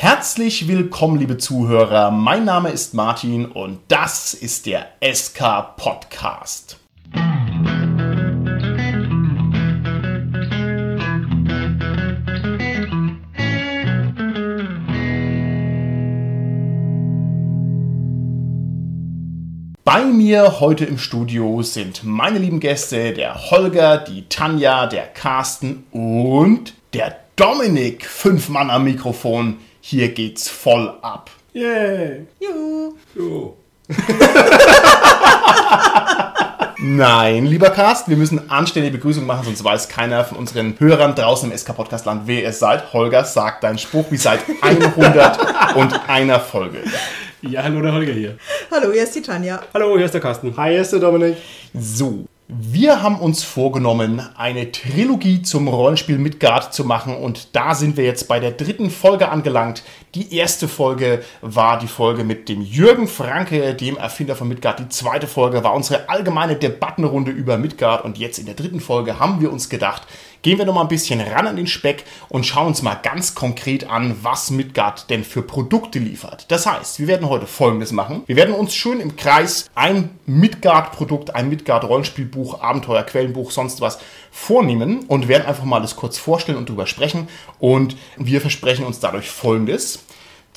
Herzlich willkommen, liebe Zuhörer. Mein Name ist Martin und das ist der SK Podcast. Bei mir heute im Studio sind meine lieben Gäste, der Holger, die Tanja, der Carsten und der Dominik. Fünf Mann am Mikrofon. Hier geht's voll ab. Yay! Juhu. Jo. Nein, lieber Carsten, wir müssen anständige Begrüßung machen, sonst weiß keiner von unseren Hörern draußen im SK-Podcast-Land, wer ihr seid. Holger, sagt deinen Spruch wie seit 100 und einer Folge. Ja, hallo, der Holger hier. Hallo, hier ist die Tanja. Hallo, hier ist der Carsten. Hi, hier ist der Dominik. So, wir haben uns vorgenommen, eine Trilogie zum Rollenspiel Midgard zu machen und da sind wir jetzt bei der dritten Folge angelangt. Die erste Folge war die Folge mit dem Jürgen Franke, dem Erfinder von Midgard. Die zweite Folge war unsere allgemeine Debattenrunde über Midgard und jetzt in der dritten Folge haben wir uns gedacht, gehen wir noch mal ein bisschen ran an den Speck und schauen uns mal ganz konkret an, was Midgard denn für Produkte liefert. Das heißt, wir werden heute Folgendes machen. Wir werden uns schön im Kreis ein Midgard-Produkt, ein Midgard-Rollenspielbuch, Abenteuer, Quellenbuch, sonst was vornehmen und werden einfach mal das kurz vorstellen und drüber sprechen. Und wir versprechen uns dadurch Folgendes.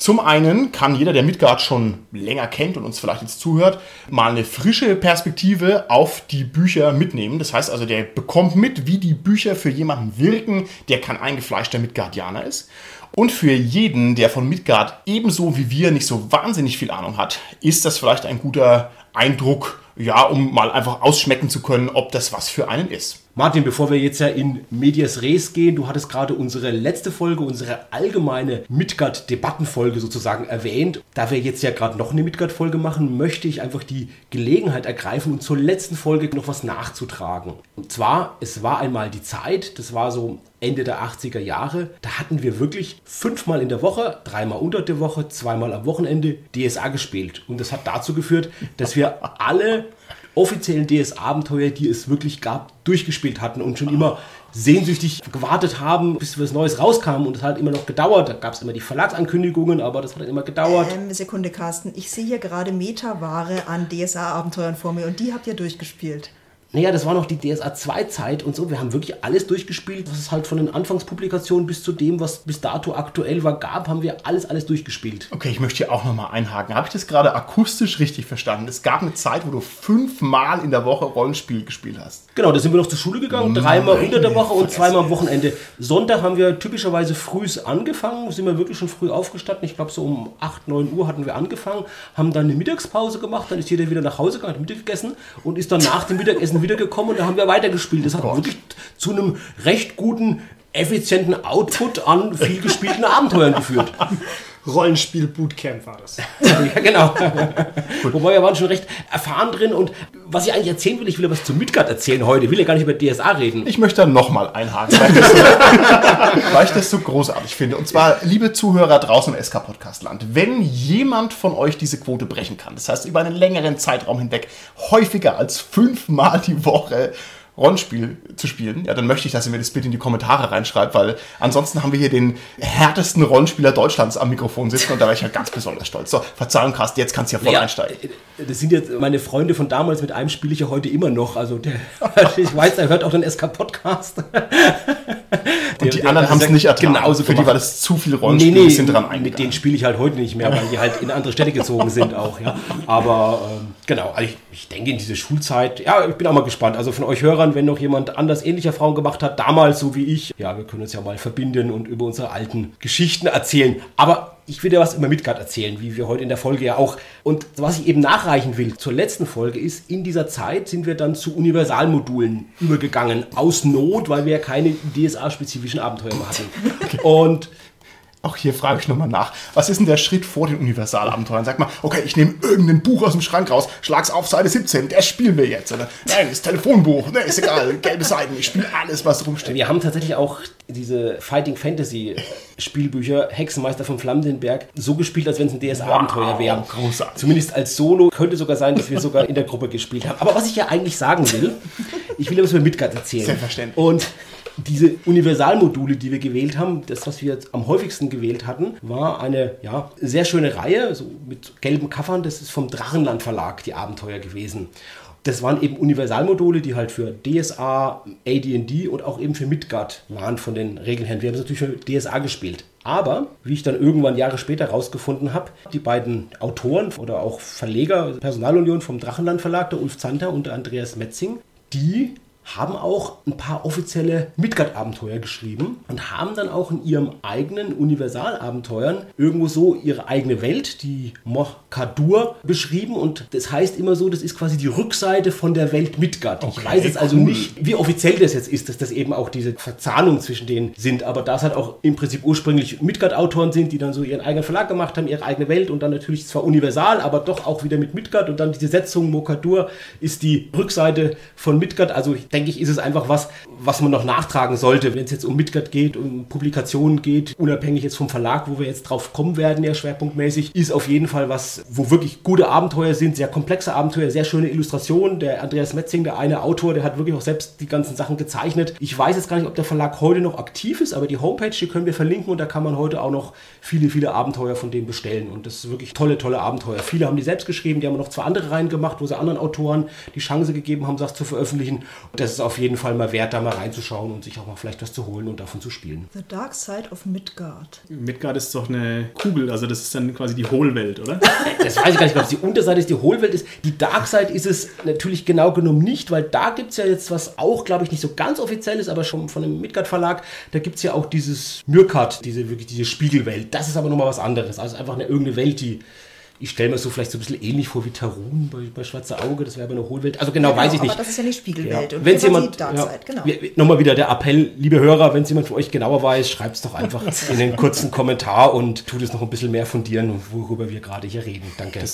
Zum einen kann jeder, der Midgard schon länger kennt und uns vielleicht jetzt zuhört, mal eine frische Perspektive auf die Bücher mitnehmen. Das heißt also, der bekommt mit, wie die Bücher für jemanden wirken, der kein eingefleischter Midgardianer ist. Und für jeden, der von Midgard ebenso wie wir nicht so wahnsinnig viel Ahnung hat, ist das vielleicht ein guter Eindruck, ja, um mal einfach ausschmecken zu können, ob das was für einen ist. Martin, bevor wir jetzt ja in Medias Res gehen, du hattest gerade unsere letzte Folge, unsere allgemeine Midgard-Debattenfolge sozusagen erwähnt. Da wir jetzt ja gerade noch eine Midgard-Folge machen, möchte ich einfach die Gelegenheit ergreifen und zur letzten Folge noch was nachzutragen. Und zwar, es war einmal die Zeit, das war so Ende der 80er Jahre, da hatten wir wirklich fünfmal in der Woche, dreimal unter der Woche, zweimal am Wochenende DSA gespielt. Und das hat dazu geführt, dass wir alle offiziellen DS-Abenteuer, die es wirklich gab, durchgespielt hatten und schon immer sehnsüchtig gewartet haben, bis was Neues rauskam. Und es hat immer noch gedauert. Da gab es immer die Verlagsankündigungen, aber das hat immer gedauert. Ähm, Sekunde, Carsten. Ich sehe hier gerade Metaware an DSA-Abenteuern vor mir und die habt ihr durchgespielt. Naja, das war noch die DSA 2 Zeit und so. Wir haben wirklich alles durchgespielt, was es halt von den Anfangspublikationen bis zu dem, was bis dato aktuell war, gab, haben wir alles, alles durchgespielt. Okay, ich möchte hier auch nochmal einhaken. Habe ich das gerade akustisch richtig verstanden? Es gab eine Zeit, wo du fünfmal in der Woche Rollenspiel gespielt hast. Genau, da sind wir noch zur Schule gegangen, dreimal unter der Woche und zweimal am Wochenende. Sonntag haben wir typischerweise frühs angefangen, sind wir wirklich schon früh aufgestanden. Ich glaube, so um 8, 9 Uhr hatten wir angefangen, haben dann eine Mittagspause gemacht, dann ist jeder wieder nach Hause gegangen, hat Mittag gegessen und ist dann nach dem Mittagessen wiedergekommen und da haben wir weitergespielt. Das hat wirklich zu einem recht guten, effizienten Output an viel gespielten Abenteuern geführt. Rollenspiel Bootcamp war das. Ja, genau. Wobei wir waren schon recht erfahren drin und was ich eigentlich erzählen will, ich will ja was zu Midgard erzählen heute. Ich will ja gar nicht über DSA reden. Ich möchte da nochmal einhaken, weil ich, das so, weil ich das so großartig finde. Und zwar, liebe Zuhörer draußen im SK-Podcast-Land, wenn jemand von euch diese Quote brechen kann, das heißt über einen längeren Zeitraum hinweg häufiger als fünfmal die Woche Rollenspiel zu spielen, ja, dann möchte ich, dass ihr mir das bitte in die Kommentare reinschreibt, weil ansonsten haben wir hier den härtesten Rollenspieler Deutschlands am Mikrofon sitzen und da wäre ich halt ganz besonders stolz. So, Verzeihung, Carsten, jetzt kannst du ja voll Ja, einsteigen. äh, Das sind jetzt meine Freunde von damals, mit einem spiele ich ja heute immer noch. Also der, ich weiß, er hört auch den SK-Podcast. Und die anderen haben es nicht ertragen. Genauso Für die war das zu viel Rollenspiel, die sind dran mit eingegangen. denen spiele ich halt heute nicht mehr, weil die halt in andere Städte gezogen sind auch. Ja. Aber ähm, genau, also ich, ich denke in diese Schulzeit, ja, ich bin auch mal gespannt. Also von euch Hörern, wenn noch jemand anders ähnliche Erfahrungen gemacht hat, damals so wie ich, ja, wir können uns ja mal verbinden und über unsere alten Geschichten erzählen. Aber ich will dir was über Midgard erzählen, wie wir heute in der Folge ja auch. Und was ich eben nachreichen will zur letzten Folge ist, in dieser Zeit sind wir dann zu Universalmodulen übergegangen. Aus Not, weil wir ja keine DSA-spezifischen Abenteuer mehr hatten. Und Auch hier frage ich nochmal nach. Was ist denn der Schritt vor den Universalabenteuern? Sag mal, okay, ich nehme irgendein Buch aus dem Schrank raus, schlag's auf Seite 17, das spielen wir jetzt. Oder, nein, das Telefonbuch, ne, ist egal, gelbe Seiten, ich spiele alles, was rumsteht. Wir haben tatsächlich auch diese Fighting Fantasy Spielbücher Hexenmeister von Flammenberg so gespielt, als wenn es ein DS-Abenteuer Wow, wäre. großartig. Zumindest als Solo. Könnte sogar sein, dass wir sogar in der Gruppe gespielt haben. Aber was ich ja eigentlich sagen will, ich will ja was über Midgard erzählen. Selbstverständlich. Und Diese Universalmodule, die wir gewählt haben, das, was wir jetzt am häufigsten gewählt hatten, war eine ja, sehr schöne Reihe, so mit gelben Covern. Das ist vom Drachenland Verlag, die Abenteuer gewesen. Das waren eben Universalmodule, die halt für DSA, AD&D und auch eben für Midgard waren von den Regeln her. Wir haben es natürlich für DSA gespielt. Aber, wie ich dann irgendwann Jahre später herausgefunden habe, die beiden Autoren oder auch Verleger, Personalunion vom Drachenland Verlag, der Ulf Zanter und der Andreas Metzing, die haben auch ein paar offizielle Midgard-Abenteuer geschrieben und haben dann auch in ihrem eigenen Universalabenteuern irgendwo so ihre eigene Welt, die Mokadur, beschrieben. Und das heißt immer so, das ist quasi die Rückseite von der Welt Midgard. Okay, ich weiß jetzt also cool. nicht, wie offiziell das jetzt ist, dass das eben auch diese Verzahnung zwischen denen sind. Aber da es halt auch im Prinzip ursprünglich Midgard-Autoren sind, die dann so ihren eigenen Verlag gemacht haben, ihre eigene Welt und dann natürlich zwar universal, aber doch auch wieder mit Midgard und dann diese Setzung Mokadur ist die Rückseite von Midgard. Also denke ich, ist es einfach was, was man noch nachtragen sollte, wenn es jetzt um Midgard geht, um Publikationen geht, unabhängig jetzt vom Verlag, wo wir jetzt drauf kommen werden, ja schwerpunktmäßig, ist auf jeden Fall was, wo wirklich gute Abenteuer sind, sehr komplexe Abenteuer, sehr schöne Illustrationen. Der Andreas Metzing, der eine Autor, der hat wirklich auch selbst die ganzen Sachen gezeichnet. Ich weiß jetzt gar nicht, ob der Verlag heute noch aktiv ist, aber die Homepage, die können wir verlinken und da kann man heute auch noch viele, viele Abenteuer von dem bestellen. Und das ist wirklich tolle, tolle Abenteuer. Viele haben die selbst geschrieben, die haben noch zwei andere reingemacht, wo sie anderen Autoren die Chance gegeben haben, das zu veröffentlichen. Und das ist auf jeden Fall mal wert, da mal reinzuschauen und sich auch mal vielleicht was zu holen und davon zu spielen. The Dark Side of Midgard. Midgard ist doch eine Kugel, also das ist dann quasi die Hohlwelt, oder? Das weiß ich gar nicht, ob es die Unterseite ist, die Hohlwelt ist. Die Dark Side ist es natürlich genau genommen nicht, weil da gibt es ja jetzt was auch, glaube ich, nicht so ganz offiziell ist, aber schon von dem Midgard Verlag, da gibt es ja auch dieses Mürkat, diese wirklich diese Spiegelwelt. Das ist aber nochmal was anderes. Also einfach eine irgendeine Welt, die ich stelle mir so vielleicht so ein bisschen ähnlich vor wie Tarun bei, bei Schwarze Auge, das wäre aber eine Hohlwelt. Also genau, weiß ich nicht. Aber das ist ja die Spiegelwelt. Ja. Und Wenn jemand, die ja, genau. Nochmal wieder der Appell, liebe Hörer, wenn es jemand von euch genauer weiß, schreibt es doch einfach in den kurzen Kommentar und tut es noch ein bisschen mehr fundieren, worüber wir gerade hier reden. Danke.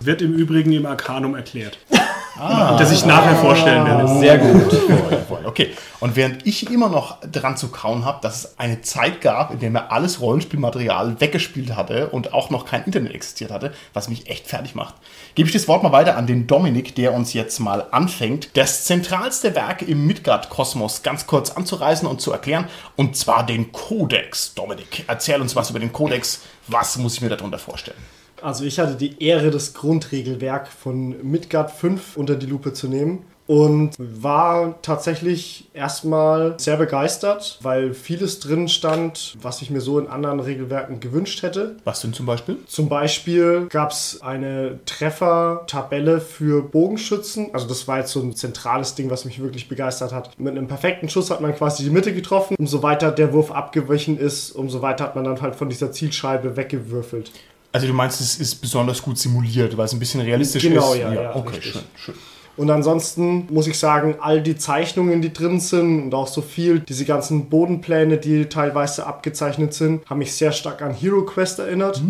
Wird im Übrigen im Arcanum erklärt. das ich nachher vorstellen werde. Sehr gut. Okay. Und während ich immer noch dran zu kauen habe, dass es eine Zeit gab, in der mir alles Rollenspielmaterial weggespielt hatte und auch noch kein Internet existiert hatte, was mich echt fertig macht, gebe ich das Wort mal weiter an den Dominik, der uns jetzt mal anfängt, das zentralste Werk im Midgard-Kosmos ganz kurz anzureißen und zu erklären, und zwar den Kodex. Dominik, erzähl uns was über den Kodex. Was muss ich mir darunter vorstellen? Also ich hatte die Ehre, das Grundregelwerk von Midgard 5 unter die Lupe zu nehmen und war tatsächlich erstmal sehr begeistert, weil vieles drin stand, was ich mir so in anderen Regelwerken gewünscht hätte. Was denn zum Beispiel? Zum Beispiel gab es eine Treffertabelle für Bogenschützen. Also das war jetzt so ein zentrales Ding, was mich wirklich begeistert hat. Mit einem perfekten Schuss hat man quasi die Mitte getroffen. Umso weiter der Wurf abgewichen ist, umso weiter hat man dann halt von dieser Zielscheibe weggewürfelt. Also du meinst, es ist besonders gut simuliert, weil es ein bisschen realistisch Genau, ist? ja, ja, okay, richtig. schön, schön. Und ansonsten muss ich sagen, all die Zeichnungen, die drin sind und auch so viel, diese ganzen Bodenpläne, die teilweise abgezeichnet sind, haben mich sehr stark an Hero Quest erinnert.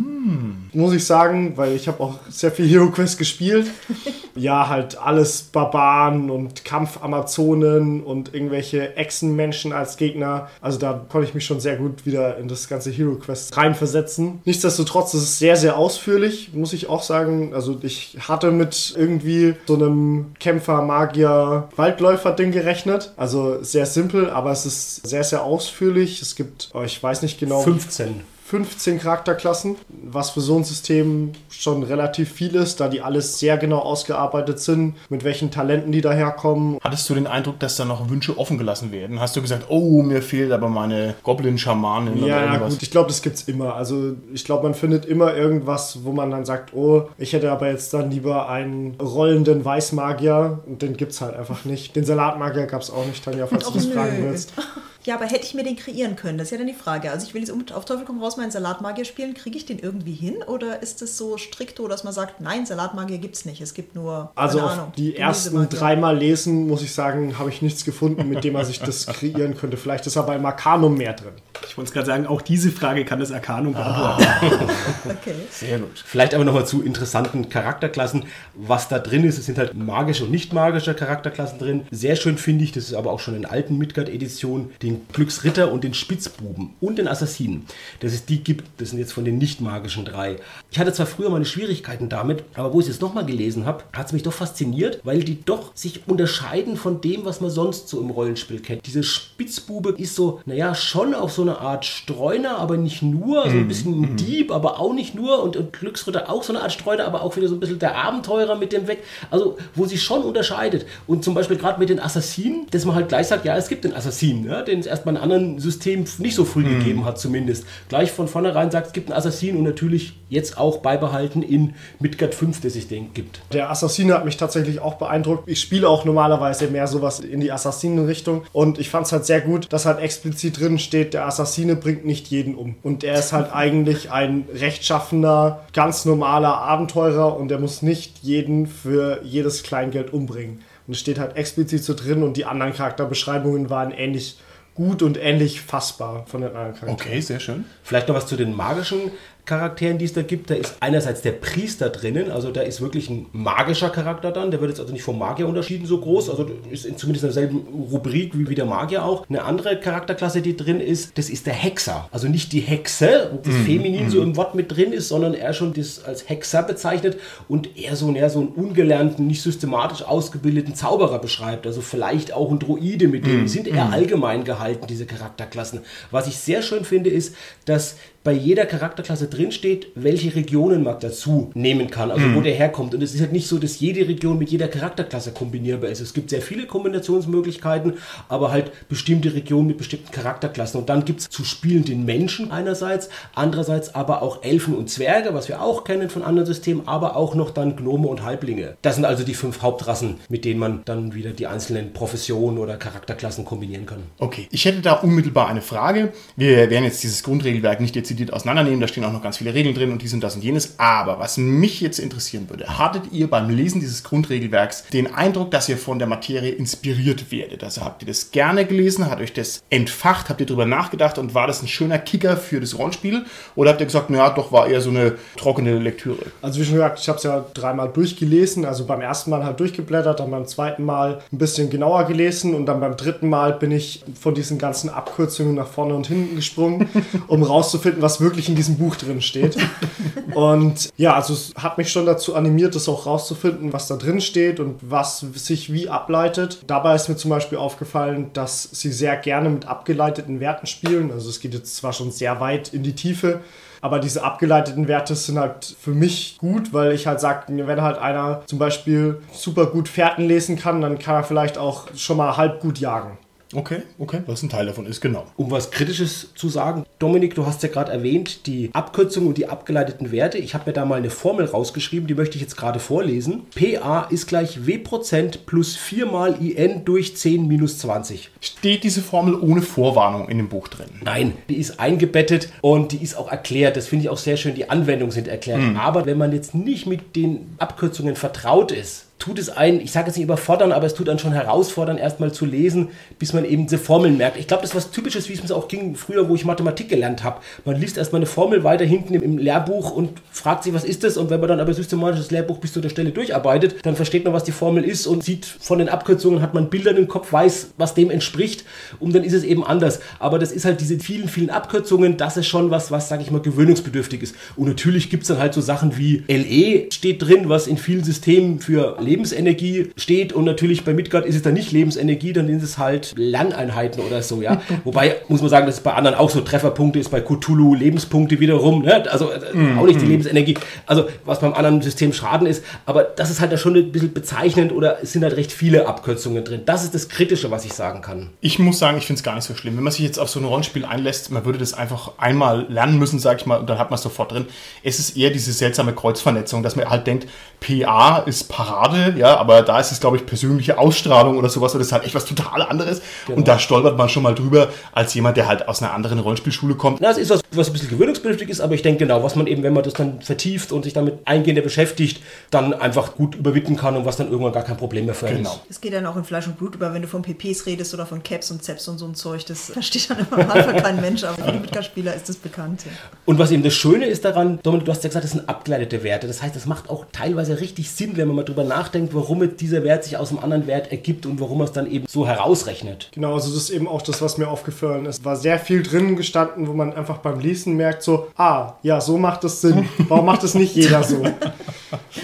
Muss ich sagen, weil ich habe auch sehr viel Hero Quest gespielt. ja, halt alles Barbaren und Kampfamazonen und irgendwelche Echsenmenschen als Gegner. Also da konnte ich mich schon sehr gut wieder in das ganze Hero Quest reinversetzen. Nichtsdestotrotz ist es sehr, sehr ausführlich, muss ich auch sagen. Also ich hatte mit irgendwie so einem Kämpfer, Magier, Waldläufer-Ding gerechnet. Also sehr simpel, aber es ist sehr, sehr ausführlich. Es gibt, oh, ich weiß nicht genau, 15. 15 Charakterklassen, was für so ein System schon relativ viel ist, da die alles sehr genau ausgearbeitet sind, mit welchen Talenten die daherkommen. Hattest du den Eindruck, dass da noch Wünsche offen gelassen werden? Hast du gesagt, oh, mir fehlt aber meine Goblin-Schamanin oder Ja, ja, irgendwas? gut, ich glaube, das gibt's immer. Also ich glaube, man findet immer irgendwas, wo man dann sagt, oh, ich hätte aber jetzt dann lieber einen rollenden Weißmagier und den gibt's halt einfach nicht. Den Salatmagier gab's auch nicht, Tanja, falls Och, du das nö. fragen willst. Ja, aber hätte ich mir den kreieren können? Das ist ja dann die Frage. Also ich will jetzt auf Teufel komm raus meinen Salatmagier spielen. Kriege ich den irgendwie hin? Oder ist es so strikto, dass man sagt, nein, Salatmagier gibt's nicht. Es gibt nur, Also auf Ahnung, die ersten dreimal lesen, muss ich sagen, habe ich nichts gefunden, mit dem man sich das kreieren könnte. Vielleicht ist aber im Arcanum mehr drin. Ich wollte gerade sagen, auch diese Frage kann das Arcanum beantworten. Okay. Sehr gut. Vielleicht aber nochmal zu interessanten Charakterklassen. Was da drin ist, es sind halt magische und nicht magische Charakterklassen drin. Sehr schön finde ich, das ist aber auch schon in alten Midgard-Editionen, den den Glücksritter und den Spitzbuben und den Assassinen, dass es die gibt. Das sind jetzt von den nicht magischen drei. Ich hatte zwar früher meine Schwierigkeiten damit, aber wo ich es jetzt nochmal gelesen habe, hat es mich doch fasziniert, weil die doch sich unterscheiden von dem, was man sonst so im Rollenspiel kennt. Diese Spitzbube ist so, naja, schon auch so eine Art Streuner, aber nicht nur, so ein bisschen ein Dieb, aber auch nicht nur und, und Glücksritter auch so eine Art Streuner, aber auch wieder so ein bisschen der Abenteurer mit dem weg. Also, wo sich schon unterscheidet. Und zum Beispiel gerade mit den Assassinen, dass man halt gleich sagt, ja, es gibt den Assassinen, ja, den es erstmal in anderen Systemen nicht so früh gegeben hat, zumindest. Gleich von vornherein sagt, es gibt einen Assassinen und natürlich jetzt auch beibehalten in Midgard 5, dass es den gibt. Der Assassine hat mich tatsächlich auch beeindruckt. Ich spiele auch normalerweise mehr sowas in die Assassinenrichtung und ich fand es halt sehr gut, dass halt explizit drin steht, der Assassine bringt nicht jeden um. Und er ist halt eigentlich ein rechtschaffener, ganz normaler Abenteurer und er muss nicht jeden für jedes Kleingeld umbringen. Und es steht halt explizit so drin und die anderen Charakterbeschreibungen waren ähnlich gut und ähnlich fassbar von den anderen Charakteren. Okay, sehr schön. Vielleicht noch was zu den magischen Charakteren, die es da gibt. Da ist einerseits der Priester drinnen, also da ist wirklich ein magischer Charakter dann. Der wird jetzt also nicht vom Magier unterschieden so groß, also ist in zumindest in derselben Rubrik wie, wie der Magier auch. Eine andere Charakterklasse, die drin ist, das ist der Hexer. Also nicht die Hexe, das Feminin so im Wort mit drin ist, sondern er schon das als Hexer bezeichnet und eher so, eher so einen ungelernten, nicht systematisch ausgebildeten Zauberer beschreibt. Also vielleicht auch ein Druide mit dem. Die sind eher allgemein gehalten, diese Charakterklassen. Was ich sehr schön finde, ist, dass bei jeder Charakterklasse drinsteht, welche Regionen man dazu nehmen kann, also wo der herkommt. Und es ist halt nicht so, dass jede Region mit jeder Charakterklasse kombinierbar ist. Es gibt sehr viele Kombinationsmöglichkeiten, aber halt bestimmte Regionen mit bestimmten Charakterklassen. Und dann gibt es zu spielen den Menschen einerseits, andererseits aber auch Elfen und Zwerge, was wir auch kennen von anderen Systemen, aber auch noch dann Gnome und Halblinge. Das sind also die fünf Hauptrassen, mit denen man dann wieder die einzelnen Professionen oder Charakterklassen kombinieren kann. Okay, ich hätte da unmittelbar eine Frage. Wir werden jetzt dieses Grundregelwerk nicht dezidiert auseinandernehmen, da stehen auch noch ganz viele Regeln drin und dies und das und jenes. Aber was mich jetzt interessieren würde, hattet ihr beim Lesen dieses Grundregelwerks den Eindruck, dass ihr von der Materie inspiriert werdet? Also habt ihr das gerne gelesen, hat euch das entfacht, habt ihr drüber nachgedacht und war das ein schöner Kicker für das Rollenspiel? Oder habt ihr gesagt, naja, doch war eher so eine trockene Lektüre? Also wie schon gesagt, ich habe es ja dreimal durchgelesen. Also beim ersten Mal halt durchgeblättert, dann beim zweiten Mal ein bisschen genauer gelesen und dann beim dritten Mal bin ich von diesen ganzen Abkürzungen nach vorne und hinten gesprungen, um rauszufinden, was wirklich in diesem Buch drin steht. und ja, also es hat mich schon dazu animiert, das auch rauszufinden, was da drin steht und was sich wie ableitet. Dabei ist mir zum Beispiel aufgefallen, dass sie sehr gerne mit abgeleiteten Werten spielen. Also es geht jetzt zwar schon sehr weit in die Tiefe, aber diese abgeleiteten Werte sind halt für mich gut, weil ich halt sage, wenn halt einer zum Beispiel super gut Fährten lesen kann, dann kann er vielleicht auch schon mal halb gut jagen. Okay, okay, was ein Teil davon ist, genau. Um was Kritisches zu sagen, Dominik, du hast ja gerade erwähnt, die Abkürzungen und die abgeleiteten Werte. Ich habe mir da mal eine Formel rausgeschrieben, die möchte ich jetzt gerade vorlesen. PA ist gleich W Prozent plus 4 mal IN durch 10 minus 20. Steht diese Formel ohne Vorwarnung in dem Buch drin? Nein, die ist eingebettet und die ist auch erklärt. Das finde ich auch sehr schön. Die Anwendungen sind erklärt. Aber wenn man jetzt nicht mit den Abkürzungen vertraut ist, tut es einen, ich sage jetzt nicht überfordern, aber es tut einen schon herausfordern, erstmal zu lesen, bis man eben diese Formeln merkt. Ich glaube, das ist was Typisches, wie es mir auch ging früher, wo ich Mathematik gelernt habe. Man liest erstmal eine Formel weiter hinten im, Lehrbuch und fragt sich, was ist das? Und wenn man dann aber systematisch das Lehrbuch bis zu der Stelle durcharbeitet, dann versteht man, was die Formel ist und sieht von den Abkürzungen, hat man Bilder im Kopf, weiß, was dem entspricht und dann ist es eben anders. Aber das ist halt diese vielen, vielen Abkürzungen, das ist schon was, was, sage ich mal, gewöhnungsbedürftig ist. Und natürlich gibt es dann halt so Sachen wie LE steht drin, was in vielen Systemen für Lebensenergie steht und natürlich bei Midgard ist es dann nicht Lebensenergie, dann sind es halt Lerneinheiten oder so, ja. Wobei, muss man sagen, dass es bei anderen auch so Trefferpunkte ist, bei Cthulhu Lebenspunkte wiederum, ne? also äh, auch nicht die Lebensenergie, also was beim anderen System Schaden ist, aber das ist halt da schon ein bisschen bezeichnend oder es sind halt recht viele Abkürzungen drin. Das ist das Kritische, was ich sagen kann. Ich muss sagen, ich finde es gar nicht so schlimm. Wenn man sich jetzt auf so ein Rollenspiel einlässt, man würde das einfach einmal lernen müssen, sage ich mal, und dann hat man es sofort drin. Es ist eher diese seltsame Kreuzvernetzung, dass man halt denkt, PA ist Parade, ja, aber da ist es, glaube ich, persönliche Ausstrahlung oder sowas, oder das ist halt echt was total anderes. Und da stolpert man schon mal drüber, als jemand, der halt aus einer anderen Rollenspielschule kommt. Na, es ist was, was ein bisschen gewöhnungsbedürftig ist, aber ich denke genau, was man eben, wenn man das dann vertieft und sich damit eingehender beschäftigt, dann einfach gut überwinden kann und was dann irgendwann gar kein Problem mehr für einen Genau. ist. Das geht dann auch in Fleisch und Blut über, wenn du von PPs redest oder von Caps und Zeps und so ein Zeug. Das versteht dann immer Anfang kein Mensch, aber für die Mitgliedspieler ist das bekannt. Ja. Und was eben das Schöne ist daran, Dominik, du hast ja gesagt, das sind abgeleitete Werte. Das heißt, das macht auch teilweise richtig Sinn, wenn man mal drüber nachdenkt, warum jetzt dieser Wert sich aus einem anderen Wert ergibt und warum er es dann eben so herausrechnet. Genau, also das ist eben auch das, was mir aufgefallen ist. War sehr viel drin gestanden, wo man einfach beim Lesen merkt, so, ah, ja, so macht es Sinn. Warum macht es nicht jeder so?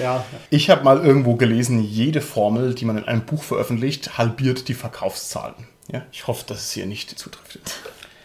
Ja, Ich habe mal irgendwo gelesen, jede Formel, die man in einem Buch veröffentlicht, halbiert die Verkaufszahlen. Ja? Ich hoffe, dass es hier nicht zutrifft.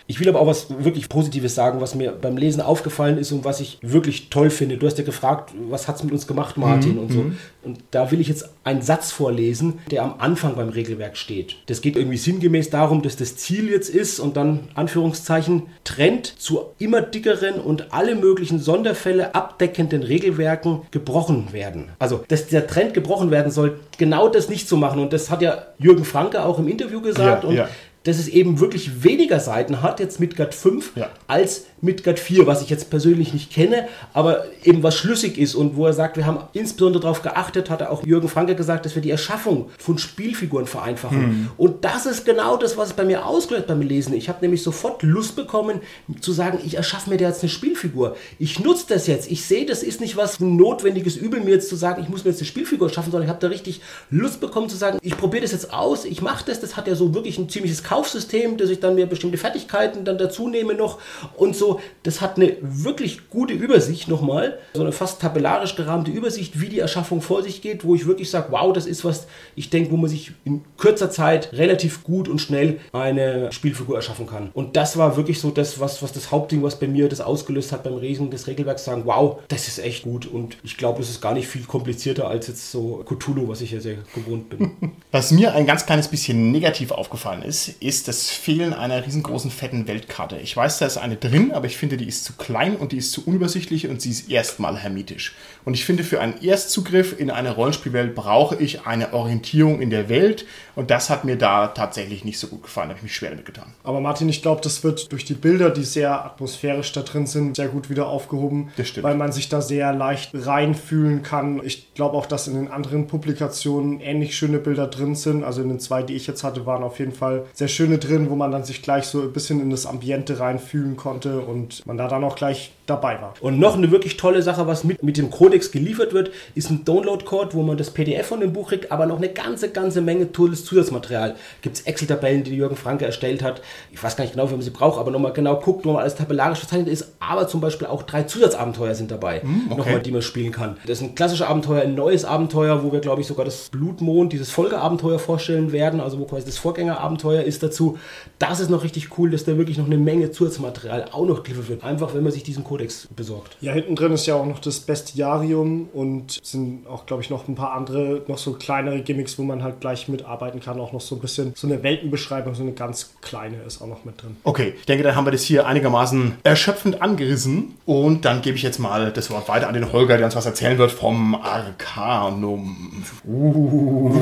Ich will aber auch was wirklich Positives sagen, was mir beim Lesen aufgefallen ist und was ich wirklich toll finde. Du hast ja gefragt, was hat es mit uns gemacht, Martin und so. Und da will ich jetzt einen Satz vorlesen, der am Anfang beim Regelwerk steht. Das geht irgendwie sinngemäß darum, dass das Ziel jetzt ist und dann Anführungszeichen Trend zu immer dickeren und alle möglichen Sonderfälle abdeckenden Regelwerken gebrochen werden. Also, dass der Trend gebrochen werden soll, genau das nicht zu machen. Und das hat ja Jürgen Franke auch im Interview gesagt. Ja, und ja. Dass es eben wirklich weniger Seiten hat, jetzt Midgard 5, Ja. als Midgard 4, was ich jetzt persönlich nicht kenne, aber eben was schlüssig ist und wo er sagt, wir haben insbesondere darauf geachtet, hat er auch Jürgen Franke gesagt, dass wir die Erschaffung von Spielfiguren vereinfachen. Und das ist genau das, was es bei mir ausgelöst beim Lesen. Ich habe nämlich sofort Lust bekommen, zu sagen, ich erschaffe mir da jetzt eine Spielfigur. Ich nutze das jetzt. Ich sehe, das ist nicht was ein notwendiges Übel, mir jetzt zu sagen, ich muss mir jetzt eine Spielfigur schaffen, sondern ich habe da richtig Lust bekommen zu sagen, ich probiere das jetzt aus, ich mache das. Das hat ja so wirklich ein ziemliches Kaufsystem, dass ich dann mir bestimmte Fertigkeiten dann dazu nehme noch und so. Das hat eine wirklich gute Übersicht nochmal, so eine fast tabellarisch gerahmte Übersicht, wie die Erschaffung vor sich geht, wo ich wirklich sage, wow, das ist was, ich denke, wo man sich in kurzer Zeit relativ gut und schnell eine Spielfigur erschaffen kann. Und das war wirklich so das, was, was das Hauptding, was bei mir das ausgelöst hat beim Lesen des Regelwerks, sagen, wow, das ist echt gut. Und ich glaube, es ist gar nicht viel komplizierter als jetzt so Cthulhu, was ich ja sehr gewohnt bin. Was mir ein ganz kleines bisschen negativ aufgefallen ist, ist das Fehlen einer riesengroßen fetten Weltkarte. Ich weiß, da ist eine drin, aber ich finde, die ist zu klein und die ist zu unübersichtlich und sie ist erstmal hermetisch. Und ich finde, für einen Erstzugriff in eine Rollenspielwelt brauche ich eine Orientierung in der Welt und das hat mir da tatsächlich nicht so gut gefallen. Da habe ich mich schwer damit getan. aber Martin, ich glaube, das wird durch die Bilder, die sehr atmosphärisch da drin sind, sehr gut wieder aufgehoben. Das stimmt. Weil man sich da sehr leicht reinfühlen kann. Ich glaube auch, dass in den anderen Publikationen ähnlich schöne Bilder drin sind. Also in den zwei, die ich jetzt hatte, waren auf jeden Fall sehr schöne drin, wo man dann sich gleich so ein bisschen in das Ambiente reinfühlen konnte und man da dann auch gleich dabei war. Und noch eine wirklich tolle Sache, was mit, mit dem Codex geliefert wird, ist ein Download-Code, wo man das PDF von dem Buch kriegt, aber noch eine ganze, ganze Menge tolles Zusatzmaterial. Gibt es Excel-Tabellen, die Jürgen Franke erstellt hat. Ich weiß gar nicht genau, wie man sie braucht, aber nochmal genau guckt, wo man alles tabellarisch verzeichnet ist. Aber zum Beispiel auch drei Zusatzabenteuer sind dabei, nochmal, die man spielen kann. Das ist ein klassisches Abenteuer, ein neues Abenteuer, wo wir, glaube ich, sogar das Blutmond, dieses Folgeabenteuer vorstellen werden, also wo quasi das Vorgängerabenteuer ist dazu. Das ist noch richtig cool, dass da wirklich noch eine Menge Zusatzmaterial auch noch geliefert wird. Einfach, wenn man sich diesen Codex besorgt. Ja, hinten drin ist ja auch noch das Bestiarium und sind auch, glaube ich, noch ein paar andere, noch so kleinere Gimmicks, wo man halt gleich mitarbeiten kann. Auch noch so ein bisschen so eine Weltenbeschreibung, so eine ganz kleine ist auch noch mit drin. Okay, ich denke, dann haben wir das hier einigermaßen erschöpfend angerissen. Und dann gebe ich jetzt mal das Wort weiter an den Holger, der uns was erzählen wird vom Arcanum. Uh,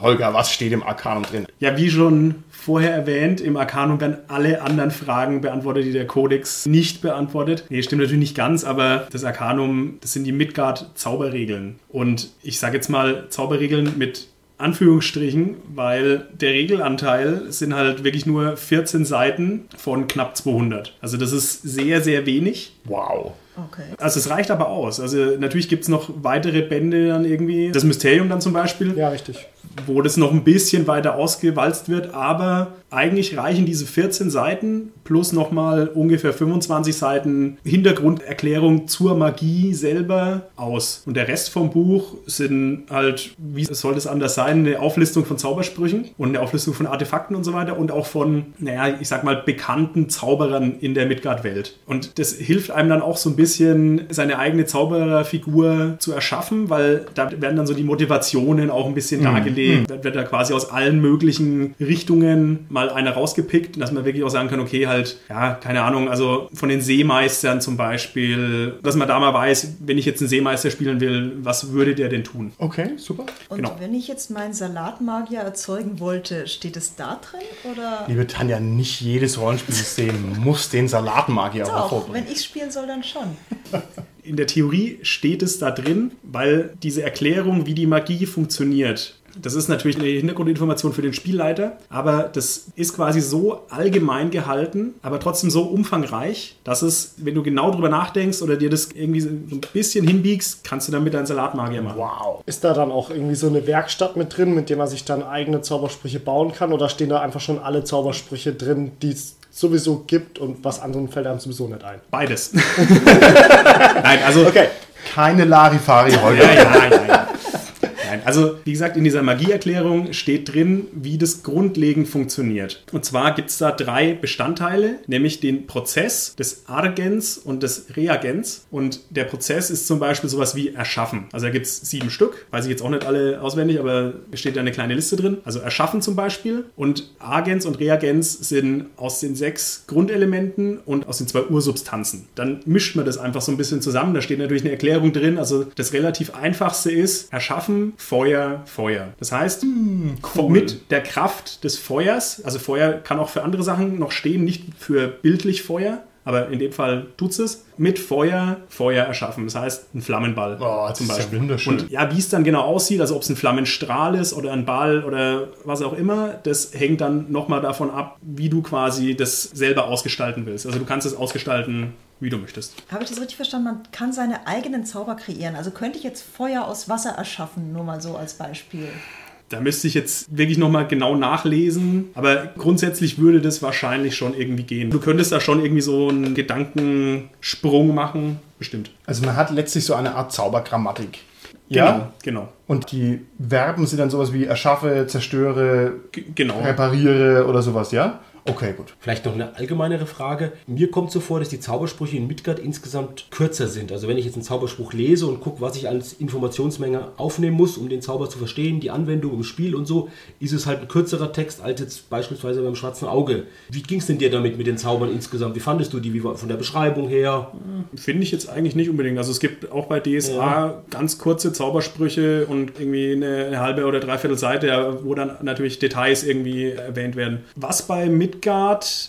Holger, was steht im Arcanum drin? Ja, wie schon vorher erwähnt, im Arcanum werden alle anderen Fragen beantwortet, die der Kodex nicht beantwortet. Nee, stimmt natürlich nicht ganz, aber das Arcanum, das sind die Midgard-Zauberregeln. Und ich sage jetzt mal Zauberregeln mit Anführungsstrichen, weil der Regelanteil sind halt wirklich nur 14 Seiten von knapp 200. Also das ist sehr, sehr wenig. Wow. Okay. Also es reicht aber aus. Also natürlich gibt es noch weitere Bände dann irgendwie. Das Mysterium dann zum Beispiel Ja, richtig. Wo das noch ein bisschen weiter ausgewalzt wird, aber eigentlich reichen diese 14 Seiten plus nochmal ungefähr 25 Seiten Hintergrunderklärung zur Magie selber aus. Und der Rest vom Buch sind halt, wie soll das anders sein, eine Auflistung von Zaubersprüchen und eine Auflistung von Artefakten und so weiter und auch von, naja, ich sag mal, bekannten Zauberern in der Midgard-Welt. Und das hilft einem dann auch so ein bisschen seine eigene Zaubererfigur zu erschaffen, weil da werden dann so die Motivationen auch ein bisschen dargelegt. Da wird da quasi aus allen möglichen Richtungen mal einer rausgepickt, dass man wirklich auch sagen kann, okay, halt, ja, keine Ahnung, also von den Seemeistern zum Beispiel, dass man da mal weiß, wenn ich jetzt einen Seemeister spielen will, was würde der denn tun? Okay, super. Und Genau. wenn ich jetzt meinen Salatmagier erzeugen wollte, steht es da drin? Oder Liebe Tanja, nicht jedes Rollenspielsystem muss den Salatmagier auch auch, hervorbringen. wenn ich spielen soll, dann schon. In der Theorie steht es da drin, weil diese Erklärung, wie die Magie funktioniert, das ist natürlich eine Hintergrundinformation für den Spielleiter, aber das ist quasi so allgemein gehalten, aber trotzdem so umfangreich, dass es, wenn du genau drüber nachdenkst oder dir das irgendwie so ein bisschen hinbiegst, kannst du damit deinen Salatmagier machen. Wow. Ist da dann auch irgendwie so eine Werkstatt mit drin, mit der man sich dann eigene Zaubersprüche bauen kann? Oder stehen da einfach schon alle Zaubersprüche drin, die es sowieso gibt und was anderen fällt einem sowieso nicht ein? Beides. Nein, also Okay. Keine Larifari heute. Ja, ja, nein, nein. Also wie gesagt, in dieser Magieerklärung steht drin, wie das grundlegend funktioniert. Und zwar gibt es da drei Bestandteile, nämlich den Prozess des Argens und des Reagens. Und der Prozess ist zum Beispiel sowas wie Erschaffen. Also da gibt es sieben Stück, weiß ich jetzt auch nicht alle auswendig, aber es steht da eine kleine Liste drin. Also Erschaffen zum Beispiel. Und Argens und Reagens sind aus den sechs Grundelementen und aus den zwei Ursubstanzen. Dann mischt man das einfach so ein bisschen zusammen. Da steht natürlich eine Erklärung drin. Also das relativ einfachste ist Erschaffen, Feuer, Feuer. Das heißt, mit der Kraft des Feuers, also Feuer kann auch für andere Sachen noch stehen, nicht für bildlich Feuer, aber in dem Fall tut's es. Mit Feuer Feuer erschaffen. Das heißt, ein Flammenball Oh, das ist ja. Und ja, wie es dann genau aussieht, also ob es ein Flammenstrahl ist oder ein Ball oder was auch immer, das hängt dann nochmal davon ab, wie du quasi das selber ausgestalten willst. Also du kannst es ausgestalten, wie du möchtest. Habe ich das richtig verstanden? Man kann seine eigenen Zauber kreieren. Also könnte ich jetzt Feuer aus Wasser erschaffen, nur mal so als Beispiel. Da müsste ich jetzt wirklich nochmal genau nachlesen, aber grundsätzlich würde das wahrscheinlich schon irgendwie gehen. Du könntest da schon irgendwie so einen Gedankensprung machen, bestimmt. Also man hat letztlich so eine Art Zaubergrammatik. Genau, Ja? genau. Und die Verben sind dann sowas wie erschaffe, zerstöre, G genau. repariere oder sowas, ja? Okay, gut. Vielleicht noch eine allgemeinere Frage. Mir kommt so vor, dass die Zaubersprüche in Midgard insgesamt kürzer sind. Also wenn ich jetzt einen Zauberspruch lese und gucke, was ich als Informationsmenge aufnehmen muss, um den Zauber zu verstehen, die Anwendung im Spiel und so, ist es halt ein kürzerer Text als jetzt beispielsweise beim Schwarzen Auge. Wie ging es denn dir damit mit den Zaubern insgesamt? Wie fandest du die wie war von der Beschreibung her? Finde ich jetzt eigentlich nicht unbedingt. Also es gibt auch bei DSA ganz kurze Zaubersprüche und irgendwie eine, eine halbe oder dreiviertel Seite, wo dann natürlich Details irgendwie erwähnt werden. Was bei Midgard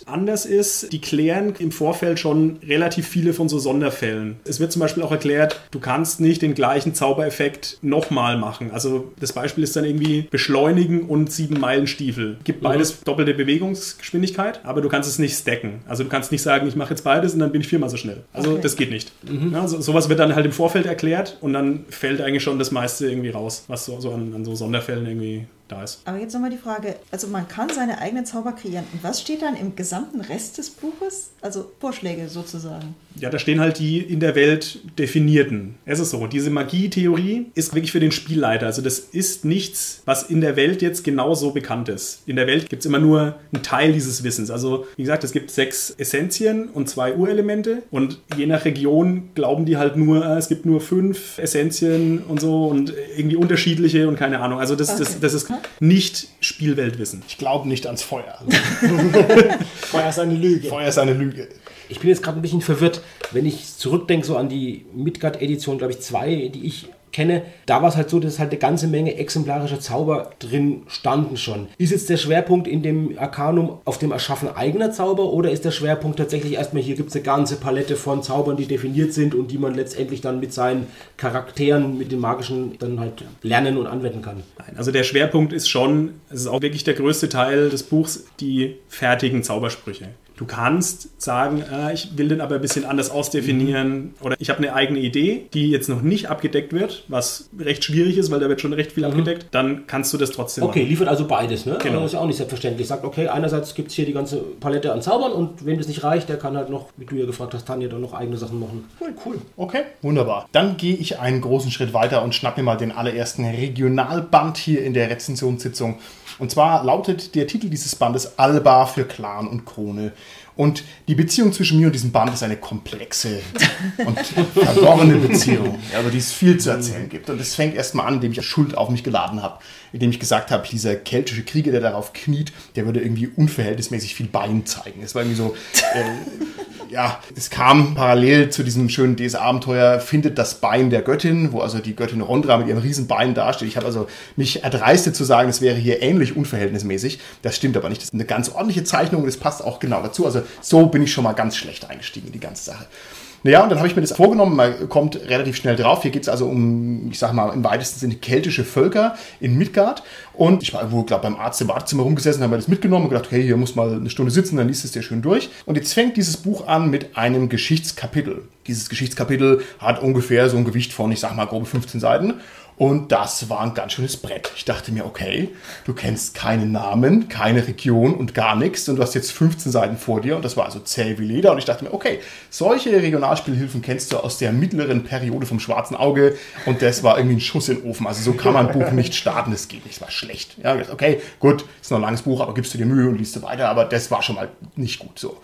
anders ist, die klären im Vorfeld schon relativ viele von so Sonderfällen. Es wird zum Beispiel auch erklärt, du kannst nicht den gleichen Zaubereffekt nochmal machen. Also das Beispiel ist dann irgendwie beschleunigen und sieben Meilenstiefel. Gibt beides doppelte Bewegungsgeschwindigkeit, aber du kannst es nicht stacken. Also du kannst nicht sagen, ich mache jetzt beides und dann bin ich viermal so schnell. Also Okay. das geht nicht. Ja, so, sowas wird dann halt im Vorfeld erklärt und dann fällt eigentlich schon das meiste irgendwie raus, was so, so an, an so Sonderfällen irgendwie da ist. Aber jetzt nochmal die Frage, also man kann seine eigenen Zauber kreieren. Und was steht dann im gesamten Rest des Buches? Also Vorschläge sozusagen. Ja, da stehen halt die in der Welt definierten. Es ist so, diese Magietheorie ist wirklich für den Spielleiter. Also das ist nichts, was in der Welt jetzt genauso bekannt ist. In der Welt gibt es immer nur einen Teil dieses Wissens. Also wie gesagt, es gibt sechs Essenzien und zwei Urelemente und je nach Region glauben die halt nur, äh, es gibt nur fünf Essenzien und so und irgendwie unterschiedliche und keine Ahnung. Also das, Okay. das, das ist nicht Spielweltwissen. Ich glaube nicht ans Feuer. Feuer ist eine Lüge. Feuer ist eine Lüge. Ich bin jetzt gerade ein bisschen verwirrt, wenn ich zurückdenke so an die Midgard-Edition, glaube ich, zwei, die ich kenne, da war es halt so, dass halt eine ganze Menge exemplarischer Zauber drin standen schon. Ist jetzt der Schwerpunkt in dem Arcanum auf dem Erschaffen eigener Zauber oder ist der Schwerpunkt tatsächlich erstmal, hier gibt es eine ganze Palette von Zaubern, die definiert sind und die man letztendlich dann mit seinen Charakteren, mit den magischen dann halt lernen und anwenden kann? Nein, also der Schwerpunkt ist schon, es ist auch wirklich der größte Teil des Buchs, die fertigen Zaubersprüche. Du kannst sagen, äh, ich will den aber ein bisschen anders ausdefinieren oder ich habe eine eigene Idee, die jetzt noch nicht abgedeckt wird, was recht schwierig ist, weil da wird schon recht viel abgedeckt, dann kannst du das trotzdem Okay, machen. liefert also beides, ne? Genau. Das ist ja auch nicht selbstverständlich. Sagt, okay, einerseits gibt es hier die ganze Palette an Zaubern und wem das nicht reicht, der kann halt noch, wie du ja gefragt hast, Tanja, dann noch eigene Sachen machen. Cool, cool. Okay, wunderbar. Dann gehe ich einen großen Schritt weiter und schnapp mir mal den allerersten Regionalband hier in der Rezensionssitzung. Und zwar lautet der Titel dieses Bandes Alba für Clan und Krone. Und die Beziehung zwischen mir und diesem Band ist eine komplexe und verworrene Beziehung, über die es viel zu erzählen gibt. Und es fängt erstmal an, indem ich Schuld auf mich geladen habe, indem ich gesagt habe, dieser keltische Krieger, der darauf kniet, der würde irgendwie unverhältnismäßig viel Bein zeigen. Es war irgendwie so, äh, ja, es kam parallel zu diesem schönen DS-Abenteuer, findet das Bein der Göttin, wo also die Göttin Rondra mit ihrem riesen Bein dasteht. Ich habe also mich erdreistet zu sagen, es wäre hier ähnlich unverhältnismäßig. Das stimmt aber nicht. Das ist eine ganz ordentliche Zeichnung und es passt auch genau dazu. Also so bin ich schon mal ganz schlecht eingestiegen in die ganze Sache. Naja, und dann habe ich mir das vorgenommen, man kommt relativ schnell drauf. Hier geht es also um, ich sag mal, im weitesten Sinne keltische Völker in Midgard. Und ich war wohl, glaube beim Arzt im Wartezimmer rumgesessen, haben wir das mitgenommen und gedacht, okay, hier muss mal eine Stunde sitzen, dann liest es dir schön durch. Und jetzt fängt dieses Buch an mit einem Geschichtskapitel. Dieses Geschichtskapitel hat ungefähr so ein Gewicht von, ich sag mal, grobe 15 Seiten. Und das war ein ganz schönes Brett. Ich dachte mir, okay, du kennst keinen Namen, keine Region und gar nichts. Und du hast jetzt 15 Seiten vor dir. Und das war also zäh wie Leder. Und ich dachte mir, okay, solche Regionalspielhilfen kennst du aus der mittleren Periode vom schwarzen Auge. Und das war irgendwie ein Schuss in den Ofen. Also so kann man ein Buch nicht starten. Das geht nicht. Das war schlecht. Ja, okay, gut, ist noch ein langes Buch, aber gibst du dir Mühe und liest du weiter. Aber das war schon mal nicht gut so.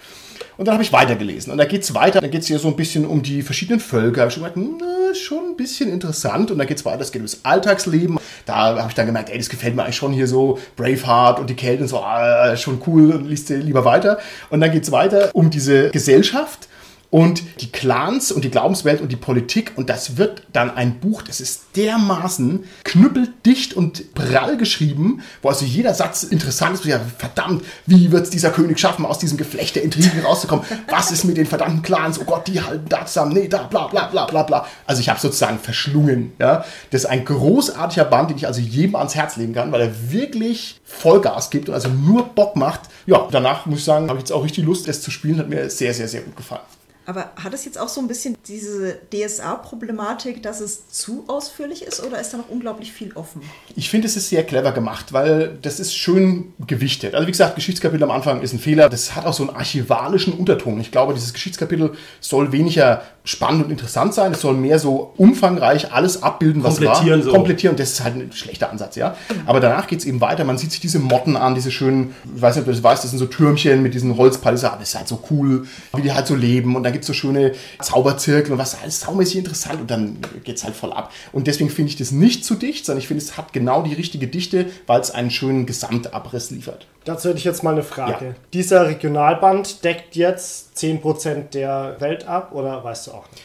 Und dann habe ich weitergelesen. Und da geht es weiter. Dann geht es hier so ein bisschen um die verschiedenen Völker. Habe ich schon gedacht, na, schon ein bisschen interessant. Und dann geht es weiter. Es geht ums Alltagsleben. Da habe ich dann gemerkt, ey, das gefällt mir eigentlich schon hier so. Braveheart und die Kelten, so, ah, schon cool. Und liest dir lieber weiter. Und dann geht es weiter um diese Gesellschaft und die Clans und die Glaubenswelt und die Politik. Und das wird dann ein Buch, das ist dermaßen knüppeldicht und prall geschrieben, wo also jeder Satz interessant ist. Verdammt, wie wird es dieser König schaffen, aus diesem Geflecht der Intrigen rauszukommen? Was ist mit den verdammten Clans? Oh Gott, die halten da zusammen. Nee, da, bla, bla, bla, bla, bla. Also ich habe sozusagen verschlungen. Ja? Das ist ein großartiger Band, den ich also jedem ans Herz legen kann, weil er wirklich Vollgas gibt und also nur Bock macht. Ja, danach muss ich sagen, habe ich jetzt auch richtig Lust, es zu spielen. Hat mir sehr, sehr, sehr gut gefallen. Aber hat es jetzt auch so ein bisschen diese DSA-Problematik, dass es zu ausführlich ist oder ist da noch unglaublich viel offen? Ich finde, es ist sehr clever gemacht, weil das ist schön gewichtet. Also wie gesagt, Geschichtskapitel am Anfang ist ein Fehler. Das hat auch so einen archivalischen Unterton. Ich glaube, dieses Geschichtskapitel soll weniger spannend und interessant sein. Es soll mehr so umfangreich alles abbilden, was Komplettieren war. so. Komplettieren. Das ist halt ein schlechter Ansatz, ja. Aber danach geht es eben weiter. Man sieht sich diese Motten an, diese schönen, ich weiß nicht, ob du das weißt, das sind so Türmchen mit diesen Holzpalisaden. Das ist halt so cool, wie die halt so leben. Und dann gibt es so schöne Zauberzirkel und was alles saumäßig interessant. Und dann geht es halt voll ab. Und deswegen finde ich das nicht zu dicht, sondern ich finde, es hat genau die richtige Dichte, weil es einen schönen Gesamtabriss liefert. Dazu hätte ich jetzt mal eine Frage. Ja. Dieser Regionalband deckt jetzt 10% der Welt ab oder weißt du auch nicht?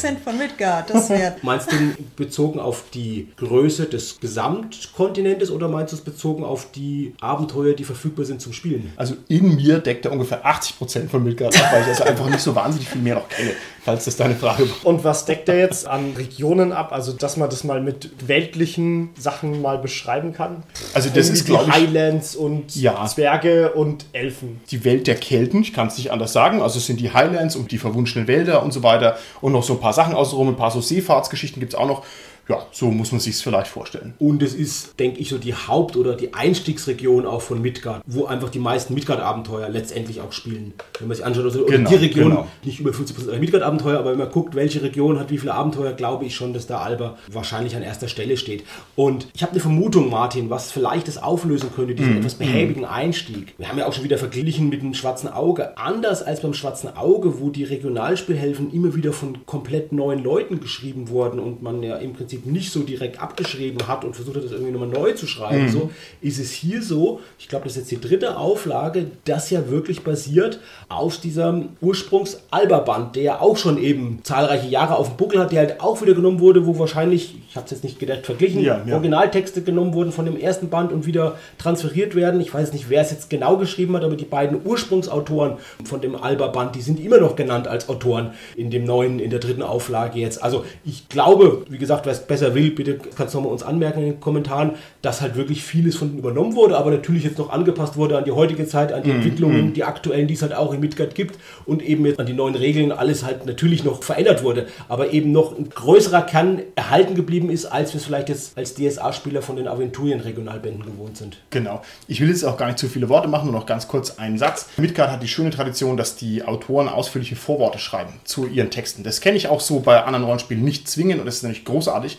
10% von Midgard, das wäre. Meinst du bezogen auf die Größe des Gesamtkontinentes oder meinst du es bezogen auf die Abenteuer, die verfügbar sind zum Spielen? Also in mir deckt er ungefähr 80% von Midgard ab, weil ich also einfach nicht so wahnsinnig viel mehr noch kenne, falls das deine Frage war. Und was deckt er jetzt an Regionen ab? Also, dass man das mal mit weltlichen Sachen mal beschreiben kann? Also das Irgendwie ist, glaube die ich, Highlands und Ja. Zwerge und Elfen. die Welt der Kelten, ich kann es nicht anders sagen. Also es sind die Highlands und die verwunschenen Wälder und so weiter und noch so ein paar Sachen außenrum, ein paar so Seefahrtsgeschichten gibt es auch noch. Ja, so muss man sich es vielleicht vorstellen. Und es ist, denke ich, so die Haupt- oder die Einstiegsregion auch von Midgard, wo einfach die meisten Midgard-Abenteuer letztendlich auch spielen. Wenn man sich anschaut, also Genau, die Region, genau. nicht über 50% aller Midgard-Abenteuer, aber wenn man guckt, welche Region hat wie viele Abenteuer, glaube ich schon, dass da Alba wahrscheinlich an erster Stelle steht. Und ich habe eine Vermutung, Martin, was vielleicht das auflösen könnte, Mhm. diesen etwas behäbigen Einstieg. Wir haben ja auch schon wieder verglichen mit dem Schwarzen Auge. Anders als beim Schwarzen Auge, wo die Regionalspielhelfen immer wieder von komplett neuen Leuten geschrieben wurden und man ja im Prinzip nicht so direkt abgeschrieben hat und versucht hat, das irgendwie nochmal neu zu schreiben. So ist es hier so, ich glaube, das ist jetzt die dritte Auflage, das ja wirklich basiert auf diesem Ursprungs-Alba-Band, der ja auch schon eben zahlreiche Jahre auf dem Buckel hat, der halt auch wieder genommen wurde, wo wahrscheinlich, ich habe es jetzt nicht gedacht, verglichen, Ja, ja. Originaltexte genommen wurden von dem ersten Band und wieder transferiert werden. Ich weiß nicht, wer es jetzt genau geschrieben hat, aber die beiden Ursprungsautoren von dem Alba-Band, die sind immer noch genannt als Autoren in dem neuen, in der dritten Auflage jetzt. Also ich glaube, wie gesagt, wer es besser will, bitte kannst du nochmal uns anmerken in den Kommentaren, dass halt wirklich vieles von übernommen wurde, aber natürlich jetzt noch angepasst wurde an die heutige Zeit, an die Entwicklungen, die aktuellen, die es halt auch in Midgard gibt und eben jetzt an die neuen Regeln alles halt natürlich noch verändert wurde, aber eben noch ein größerer Kern erhalten geblieben ist, als wir es vielleicht jetzt als DSA-Spieler von den Aventurien-Regionalbänden gewohnt sind. Genau. Ich will jetzt auch gar nicht zu viele Worte machen, nur noch ganz kurz einen Satz. Midgard hat die schöne Tradition, dass die Autoren ausführliche Vorworte schreiben zu ihren Texten. Das kenne ich auch so bei anderen Rollenspielen nicht zwingend und das ist nämlich großartig.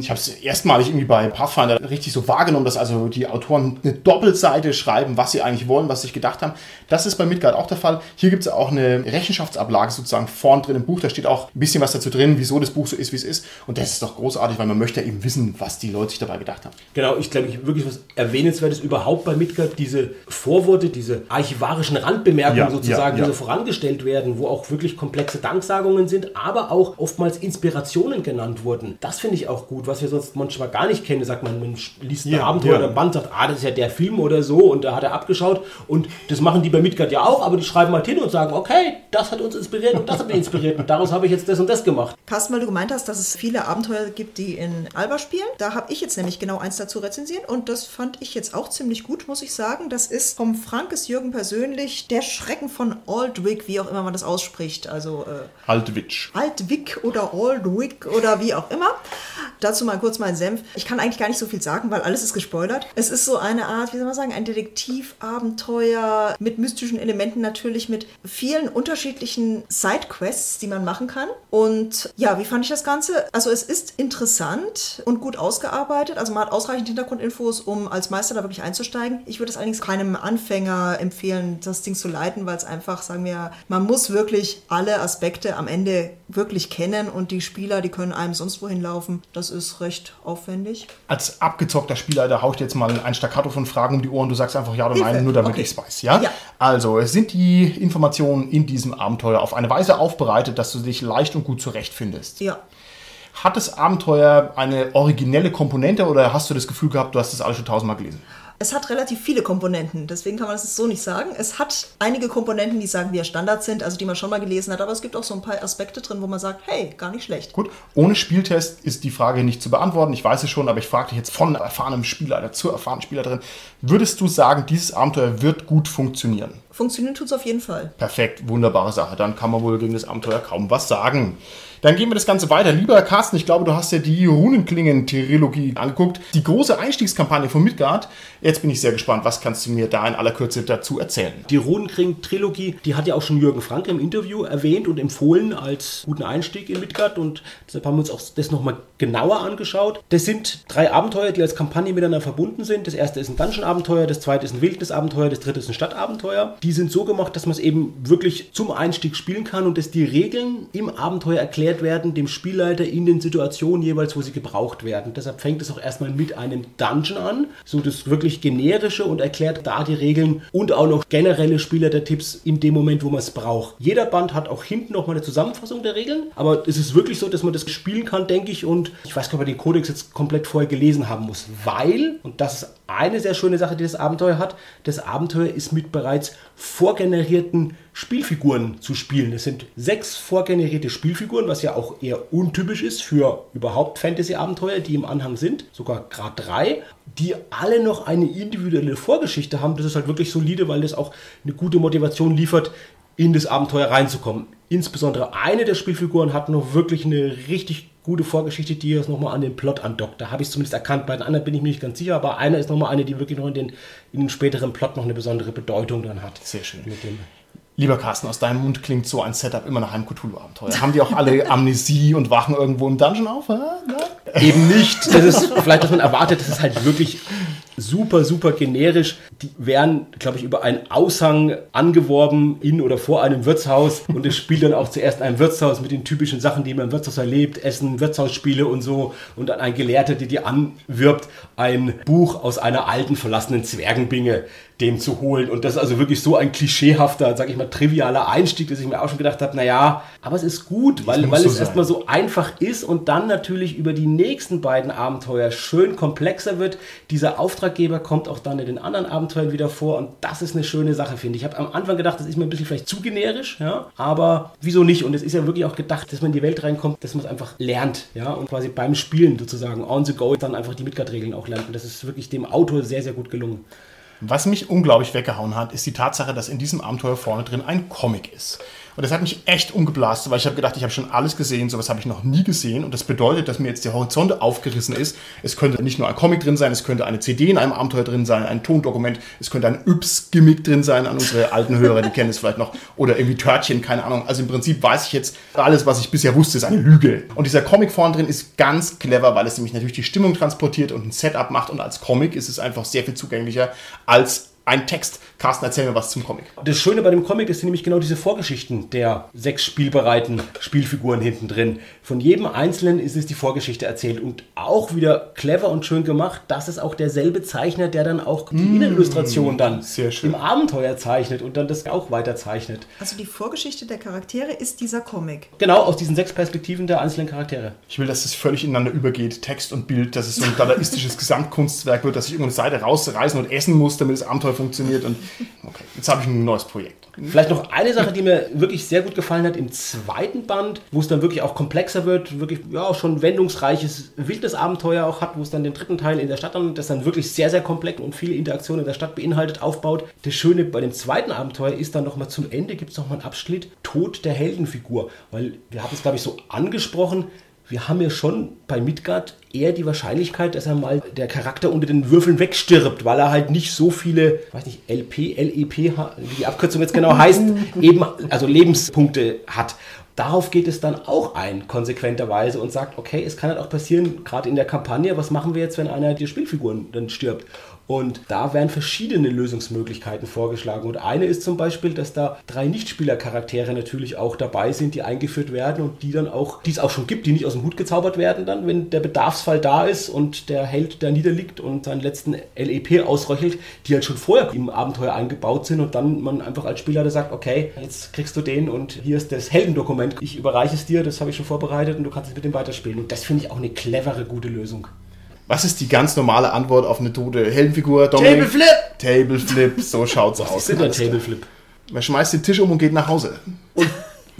Ich habe es erstmalig irgendwie bei Pathfinder richtig so wahrgenommen, dass also die Autoren eine Doppelseite schreiben, was sie eigentlich wollen, was sie sich gedacht haben. Das ist bei Midgard auch der Fall. Hier gibt es auch eine Rechenschaftsablage sozusagen vorn drin im Buch. Da steht auch ein bisschen was dazu drin, wieso das Buch so ist, wie es ist. Und das ist doch großartig, weil man möchte ja eben wissen, was die Leute sich dabei gedacht haben. Genau, ich glaube, ich wirklich was Erwähnenswertes überhaupt bei Midgard, diese Vorworte, diese archivarischen Randbemerkungen Ja, sozusagen, ja, ja. die so vorangestellt werden, wo auch wirklich komplexe Danksagungen sind, aber auch oftmals Inspirationen genannt wurden. Das finde ich auch gut, was wir sonst manchmal gar nicht kennen. Sagt man, man liest ein Ja, Abenteuer ja. oder ein Band, sagt, ah, das ist ja der Film oder so und da hat er abgeschaut und das machen die bei Midgard ja auch, aber die schreiben halt hin und sagen, okay, das hat uns inspiriert und das hat mich inspiriert und daraus habe ich jetzt das und das gemacht. Carsten, weil du gemeint hast, dass es viele Abenteuer gibt, die in Alba spielen. Da habe ich jetzt nämlich genau eins dazu rezensiert und das fand ich jetzt auch ziemlich gut, muss ich sagen. Das ist vom Frankes Jürgen persönlich der Schrecken von Aldwig, wie auch immer man das ausspricht. Also äh, Altwitsch. Altwick oder Aldwick oder wie auch immer. Dazu mal kurz mein Senf. Ich kann eigentlich gar nicht so viel sagen, weil alles ist gespoilert. Es ist so eine Art, wie soll man sagen, ein Detektivabenteuer mit mystischen Elementen natürlich, mit vielen unterschiedlichen Sidequests, die man machen kann. Und ja, wie fand ich das Ganze? Also es ist interessant und gut ausgearbeitet. Also man hat ausreichend Hintergrundinfos, um als Meister da wirklich einzusteigen. Ich würde es allerdings keinem Anfänger empfehlen, das Ding zu leiten, weil es einfach, sagen wir, man muss wirklich alle Aspekte am Ende wirklich kennen und die Spieler, die können einem sonst wohin laufen. Das ist recht aufwendig. Als abgezockter Spieler, da hau ich dir jetzt mal ein Staccato von Fragen um die Ohren. Du sagst einfach ja oder Hilfe. nein, nur damit Okay. ich es weiß. Ja? Ja. Also, es sind die Informationen in diesem Abenteuer auf eine Weise aufbereitet, dass du dich leicht und gut zurechtfindest. Ja. Hat das Abenteuer eine originelle Komponente oder hast du das Gefühl gehabt, du hast das alles schon tausendmal gelesen? Es hat relativ viele Komponenten, deswegen kann man das so nicht sagen. Es hat einige Komponenten, die sagen wir Standard sind, also die man schon mal gelesen hat, aber es gibt auch so ein paar Aspekte drin, wo man sagt, hey, gar nicht schlecht. Gut, ohne Spieltest ist die Frage nicht zu beantworten. Ich weiß es schon, aber ich frage dich jetzt von erfahrenem Spieler zur erfahrenen Spielerin. Würdest du sagen, dieses Abenteuer wird gut funktionieren? Funktionieren tut es auf jeden Fall. Perfekt, wunderbare Sache. Dann kann man wohl gegen das Abenteuer kaum was sagen. Dann gehen wir das Ganze weiter. Lieber Carsten, ich glaube, du hast ja die Runenklingen-Trilogie angeguckt. Die große Einstiegskampagne von Midgard. Jetzt bin ich sehr gespannt. Was kannst du mir da in aller Kürze dazu erzählen? Die Runenkring-Trilogie, die hat ja auch schon Jürgen Franke im Interview erwähnt und empfohlen als guten Einstieg in Midgard und deshalb haben wir uns auch das nochmal genauer angeschaut. Das sind drei Abenteuer, die als Kampagne miteinander verbunden sind. Das erste ist ein Dungeon-Abenteuer, das zweite ist ein Wildnis-Abenteuer, das dritte ist ein Stadtabenteuer. Die sind so gemacht, dass man es eben wirklich zum Einstieg spielen kann und dass die Regeln im Abenteuer erklärt werden, dem Spielleiter in den Situationen jeweils, wo sie gebraucht werden. Deshalb fängt es auch erstmal mit einem Dungeon an, so das wirklich generische und erklärt da die Regeln und auch noch generelle Spielertipps in dem Moment, wo man es braucht. Jeder Band hat auch hinten nochmal eine Zusammenfassung der Regeln, aber es ist wirklich so, dass man das spielen kann, denke ich, und ich weiß gar nicht, ob man den Kodex jetzt komplett vorher gelesen haben muss, weil, und das ist eine sehr schöne Sache, die das Abenteuer hat, das Abenteuer ist mit bereits vorgenerierten Spielfiguren zu spielen. Es sind sechs vorgenerierte Spielfiguren, was ja auch eher untypisch ist für überhaupt Fantasy-Abenteuer, die im Anhang sind, sogar gerade drei, die alle noch eine individuelle Vorgeschichte haben. Das ist halt wirklich solide, weil das auch eine gute Motivation liefert, in das Abenteuer reinzukommen. Insbesondere eine der Spielfiguren hat noch wirklich eine richtig gute Vorgeschichte, die jetzt nochmal an den Plot andockt. Da habe ich es zumindest erkannt. Bei den anderen bin ich mir nicht ganz sicher, aber einer ist nochmal eine, die wirklich noch in den, in den späteren Plot noch eine besondere Bedeutung dann hat. Sehr schön. Lieber Carsten, aus deinem Mund klingt so ein Setup immer nach einem Cthulhu-Abenteuer. Haben die auch alle Amnesie und wachen irgendwo im Dungeon auf? Nein? Eben nicht. Das ist vielleicht, was man erwartet. Das ist halt wirklich super, super generisch. Die werden, glaube ich, über einen Aushang angeworben in oder vor einem Wirtshaus. Und es spielt dann auch zuerst ein Wirtshaus mit den typischen Sachen, die man im Wirtshaus erlebt, Essen, Wirtshausspiele und so. Und dann ein Gelehrter, der die anwirbt, ein Buch aus einer alten, verlassenen Zwergenbinge dem zu holen. Und das ist also wirklich so ein klischeehafter, sag ich mal, trivialer Einstieg, dass ich mir auch schon gedacht habe, naja, aber es ist gut, weil, weil so es sein. erstmal so einfach ist und dann natürlich über die nächsten beiden Abenteuer schön komplexer wird. Dieser Auftraggeber kommt auch dann in den anderen Abenteuern wieder vor und das ist eine schöne Sache, finde ich. Ich habe am Anfang gedacht, das ist mir ein bisschen vielleicht zu generisch, ja, aber wieso nicht? Und es ist ja wirklich auch gedacht, dass man in die Welt reinkommt, dass man es einfach lernt, ja, und quasi beim Spielen sozusagen on the go dann einfach die Midgard-Regeln auch lernt. Und das ist wirklich dem Autor sehr, sehr gut gelungen. Was mich unglaublich weggehauen hat, ist die Tatsache, dass in diesem Abenteuer vorne drin ein Comic ist. Und das hat mich echt umgeblastet, weil ich habe gedacht, ich habe schon alles gesehen, sowas habe ich noch nie gesehen. Und das bedeutet, dass mir jetzt der Horizont aufgerissen ist. Es könnte nicht nur ein Comic drin sein, es könnte eine CD in einem Abenteuer drin sein, ein Tondokument, es könnte ein Yps-Gimmick drin sein an unsere alten Hörer, die kennen es vielleicht noch. Oder irgendwie Törtchen, keine Ahnung. Also im Prinzip weiß ich jetzt, alles, was ich bisher wusste, ist eine Lüge. Und dieser Comic vorne drin ist ganz clever, weil es nämlich natürlich die Stimmung transportiert und ein Setup macht. Und als Comic ist es einfach sehr viel zugänglicher als ein Text. Carsten, erzähl mir was zum Comic. Das Schöne bei dem Comic ist nämlich genau diese Vorgeschichten der sechs spielbereiten Spielfiguren hinten drin. Von jedem Einzelnen ist es die Vorgeschichte erzählt und auch wieder clever und schön gemacht. Das ist auch derselbe Zeichner, der dann auch die Innenillustration dann sehr schön. im Abenteuer zeichnet und dann das auch weiter zeichnet. Also die Vorgeschichte der Charaktere ist dieser Comic. Genau aus diesen sechs Perspektiven der einzelnen Charaktere. Ich will, dass es völlig ineinander übergeht, Text und Bild, dass es so ein dadaistisches Gesamtkunstwerk wird, dass ich irgendeine Seite rausreißen und essen muss, damit das Abenteuer funktioniert. Und okay, jetzt habe ich ein neues Projekt. Vielleicht noch eine Sache, die mir wirklich sehr gut gefallen hat im zweiten Band, wo es dann wirklich auch komplexer wird, wirklich ja schon wendungsreiches, wildes Abenteuer auch hat, wo es dann den dritten Teil in der Stadt dann, das dann wirklich sehr, sehr komplex und viele Interaktionen in der Stadt beinhaltet, aufbaut. Das Schöne bei dem zweiten Abenteuer ist dann nochmal zum Ende, gibt es nochmal einen Abschnitt, Tod der Heldenfigur. Weil wir haben es, glaube ich, so angesprochen, wir haben ja schon bei Midgard eher die Wahrscheinlichkeit, dass er mal der Charakter unter den Würfeln wegstirbt, weil er halt nicht so viele, weiß nicht, LP, LEP, wie die Abkürzung jetzt genau heißt, eben, also Lebenspunkte hat. Darauf geht es dann auch ein, konsequenterweise, und sagt, okay, es kann halt auch passieren, gerade in der Kampagne, was machen wir jetzt, wenn einer der Spielfiguren dann stirbt? Und da werden verschiedene Lösungsmöglichkeiten vorgeschlagen. Und eine ist zum Beispiel, dass da drei Nichtspielercharaktere natürlich auch dabei sind, die eingeführt werden und die dann auch, die es auch schon gibt, die nicht aus dem Hut gezaubert werden, dann, wenn der Bedarfsfall da ist und der Held da niederliegt und seinen letzten LEP ausröchelt, die halt schon vorher im Abenteuer eingebaut sind und dann man einfach als Spieler da sagt, okay, jetzt kriegst du den und hier ist das Heldendokument, ich überreiche es dir, das habe ich schon vorbereitet und du kannst es mit dem weiterspielen. Und das finde ich auch eine clevere, gute Lösung. Was ist die ganz normale Antwort auf eine tote Heldenfigur? Dominik? Tableflip! Tableflip, so schaut's aus. Was ist denn der Alles klar. Tableflip? Man schmeißt den Tisch um und geht nach Hause. Und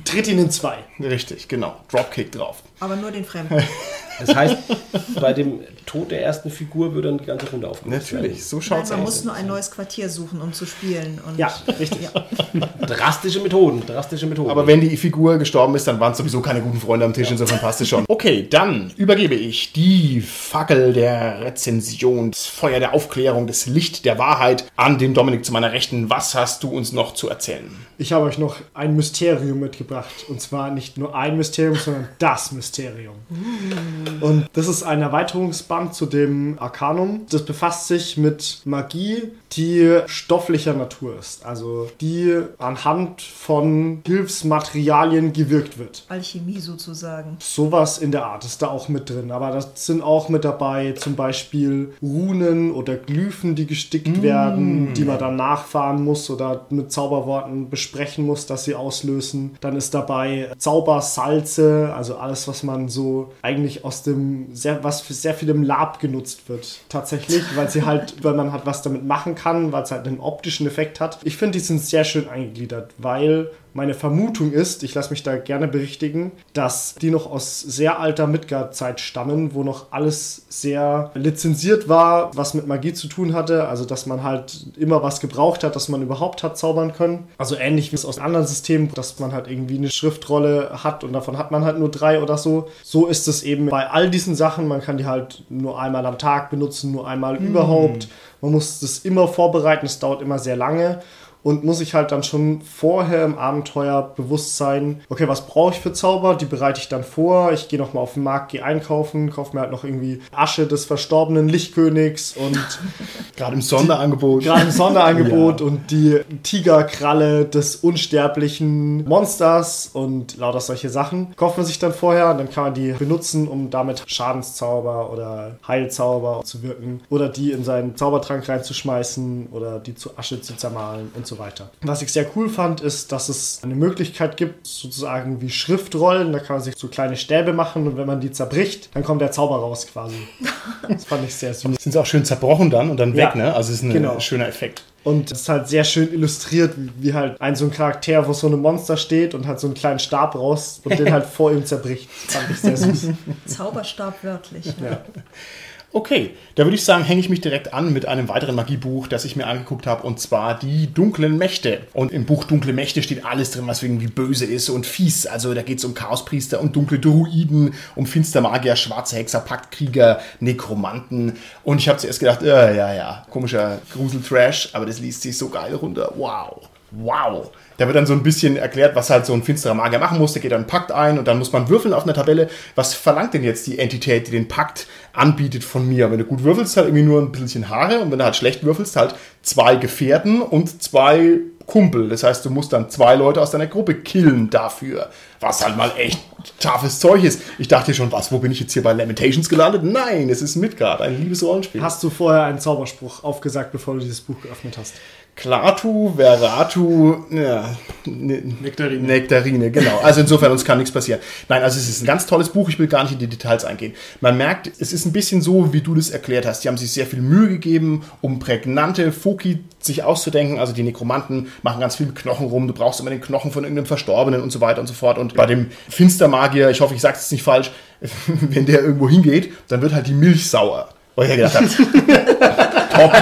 tritt ihn in zwei. Richtig, genau. Dropkick drauf. Aber nur den Fremden. Das heißt, bei dem Tod der ersten Figur wird dann die ganze Runde aufgelöst. Natürlich, so Nein, schaut's man aus. muss nur ein neues Quartier suchen, um zu spielen. Und Ja, richtig. Ja. werden. Drastische Methoden, drastische Methoden. Aber wenn die Figur gestorben ist, dann waren es sowieso keine guten Freunde am Tisch, insofern passt es schon. Okay, dann übergebe ich die Fackel der Rezension, das Feuer der Aufklärung, das Licht der Wahrheit an den Dominik zu meiner Rechten. Was hast du uns noch zu erzählen? Ich habe euch noch ein Mysterium mitgebracht. Und zwar nicht nur ein Mysterium, sondern das Mysterium. Und das ist ein Erweiterungsband zu dem Arcanum. Das befasst sich mit Magie, die stofflicher Natur ist. Also die anhand von Hilfsmaterialien gewirkt wird. Alchemie sozusagen. Sowas in der Art ist da auch mit drin. Aber das sind auch mit dabei zum Beispiel Runen oder Glyphen, die gestickt werden, die man dann nachfahren muss oder mit Zauberworten besprechen muss, dass sie auslösen. Dann ist dabei Zaubersalze, also alles, was man so eigentlich aus dem, sehr, was für sehr viel im Lab genutzt wird. Tatsächlich, weil sie halt, weil man halt was damit machen kann, weil es halt einen optischen Effekt hat. Ich finde, die sind sehr schön eingegliedert, weil meine Vermutung ist, ich lasse mich da gerne berichtigen, dass die noch aus sehr alter Midgard-Zeit stammen, wo noch alles sehr lizenziert war, was mit Magie zu tun hatte. Also, dass man halt immer was gebraucht hat, dass man überhaupt hat zaubern können. Also ähnlich wie es aus anderen Systemen, dass man halt irgendwie eine Schriftrolle hat und davon hat man halt nur drei oder so. So ist es eben bei all diesen Sachen. Man kann die halt nur einmal am Tag benutzen, nur einmal überhaupt. Man muss das immer vorbereiten, es dauert immer sehr lange und muss ich halt dann schon vorher im Abenteuer bewusst sein, okay, was brauche ich für Zauber? Die bereite ich dann vor. Ich gehe nochmal auf den Markt, gehe einkaufen, kaufe mir halt noch irgendwie Asche des verstorbenen Lichtkönigs und Gerade im Sonderangebot. gerade ein Sonderangebot und die Tigerkralle des unsterblichen Monsters und lauter solche Sachen. Kauft man sich dann vorher und dann kann man die benutzen, um damit Schadenszauber oder Heilzauber zu wirken oder die in seinen Zaubertrank reinzuschmeißen oder die zu Asche zu zermahlen und so weiter. Was ich sehr cool fand, ist, dass es eine Möglichkeit gibt, sozusagen wie Schriftrollen. Da kann man sich so kleine Stäbe machen und wenn man die zerbricht, dann kommt der Zauber raus quasi. Das fand ich sehr süß. Sind sie auch schön zerbrochen dann und dann Ja, weg, ne? Also es ist ein genau. schöner Effekt. Und es ist halt sehr schön illustriert, wie, halt ein so ein Charakter vor so einem Monster steht und hat so einen kleinen Stab raus und den halt vor ihm zerbricht. Das fand ich sehr süß. Zauberstab wörtlich. Ja. Okay, da würde ich sagen, hänge ich mich direkt an mit einem weiteren Magiebuch, das ich mir angeguckt habe, und zwar die dunklen Mächte. Und im Buch Dunkle Mächte steht alles drin, was irgendwie böse ist und fies. Also da geht es um Chaospriester und dunkle Druiden, um Finstermagier, schwarze Hexer, Paktkrieger, Nekromanten. Und ich habe zuerst gedacht, äh, ja, ja, komischer Grusel-Trash, aber das liest sich so geil runter. Wow. Wow. Da wird dann so ein bisschen erklärt, was halt so ein finsterer Magier machen muss. Der geht dann einen Pakt ein und dann muss man würfeln auf einer Tabelle. Was verlangt denn jetzt die Entität, die den Pakt anbietet von mir? Wenn du gut würfelst, halt irgendwie nur ein bisschen Haare und wenn du halt schlecht würfelst, halt zwei Gefährten und zwei Kumpel. Das heißt, du musst dann zwei Leute aus deiner Gruppe killen dafür. Was halt mal echt toughes Zeug ist. Ich dachte schon, was, wo bin ich jetzt hier bei Lamentations gelandet? Nein, es ist Midgard, ein liebes Rollenspiel. Hast du vorher einen Zauberspruch aufgesagt, bevor du dieses Buch geöffnet hast? Klatu, Veratu, ja, ne- Nektarine. Nektarine, genau. Also insofern, uns kann nichts passieren. Nein, also es ist ein ganz tolles Buch, ich will gar nicht in die Details eingehen. Man merkt, es ist ein bisschen so, wie du das erklärt hast. Die haben sich sehr viel Mühe gegeben, um prägnante Foki sich auszudenken. Also die Nekromanten machen ganz viel mit Knochen rum. Du brauchst immer den Knochen von irgendeinem Verstorbenen und so weiter und so fort. Und bei dem Finstermagier, ich hoffe, ich sage es nicht falsch, wenn der irgendwo hingeht, dann wird halt die Milch sauer. Weil ich ja gedacht habe, top,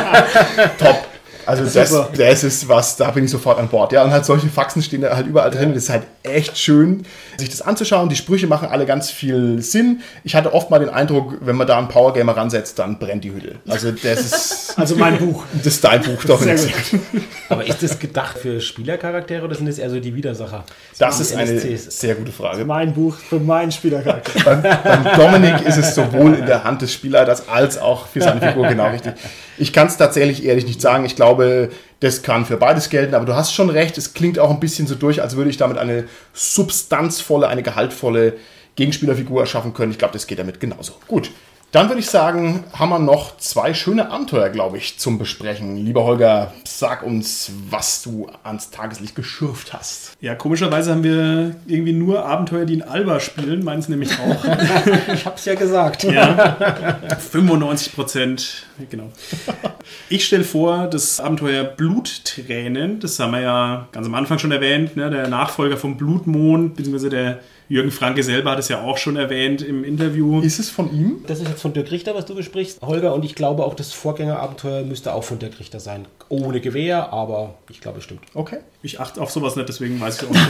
top. Also das, das ist was, da bin ich sofort an Bord. Ja, und halt solche Faxen stehen da halt überall drin. Das ist halt echt schön, sich das anzuschauen. Die Sprüche machen alle ganz viel Sinn. Ich hatte oft mal den Eindruck, wenn man da einen Powergamer ransetzt, dann brennt die Hütte. Also das ist, Also mein Buch. das ist dein Buch doch. Sehr nicht. gut. Aber ist das gedacht für Spielercharaktere oder sind das eher so die Widersacher? Das ist eine NSCs? sehr gute Frage. Mein Buch für meinen Spielercharakter. Beim, beim Dominik ist es sowohl in der Hand des Spielers als auch für seine Figur genau richtig. Ich kann es tatsächlich ehrlich nicht sagen. Ich glaube, das kann für beides gelten, aber du hast schon recht. Es klingt auch ein bisschen so durch, als würde ich damit eine substanzvolle, eine gehaltvolle Gegenspielerfigur erschaffen können. Ich glaube, das geht damit genauso. Gut. Dann würde ich sagen, haben wir noch zwei schöne Abenteuer, glaube ich, zum Besprechen. Lieber Holger, sag uns, was du ans Tageslicht geschürft hast. Ja, komischerweise haben wir irgendwie nur Abenteuer, die in Alba spielen, meins nämlich auch. Ich hab's ja gesagt. Ja, 95 Prozent, genau. Ich stelle vor, das Abenteuer Bluttränen, das haben wir ja ganz am Anfang schon erwähnt, ne, der Nachfolger vom Blutmond, beziehungsweise der Jürgen Franke selber hat es ja auch schon erwähnt im Interview. Ist es von ihm? Das ist jetzt von Dirk Richter, was du besprichst, Holger. Und ich glaube auch, das Vorgängerabenteuer müsste auch von Dirk Richter sein. Ohne Gewehr, aber ich glaube, es stimmt. Okay. Ich achte auf sowas nicht, deswegen weiß ich auch nicht.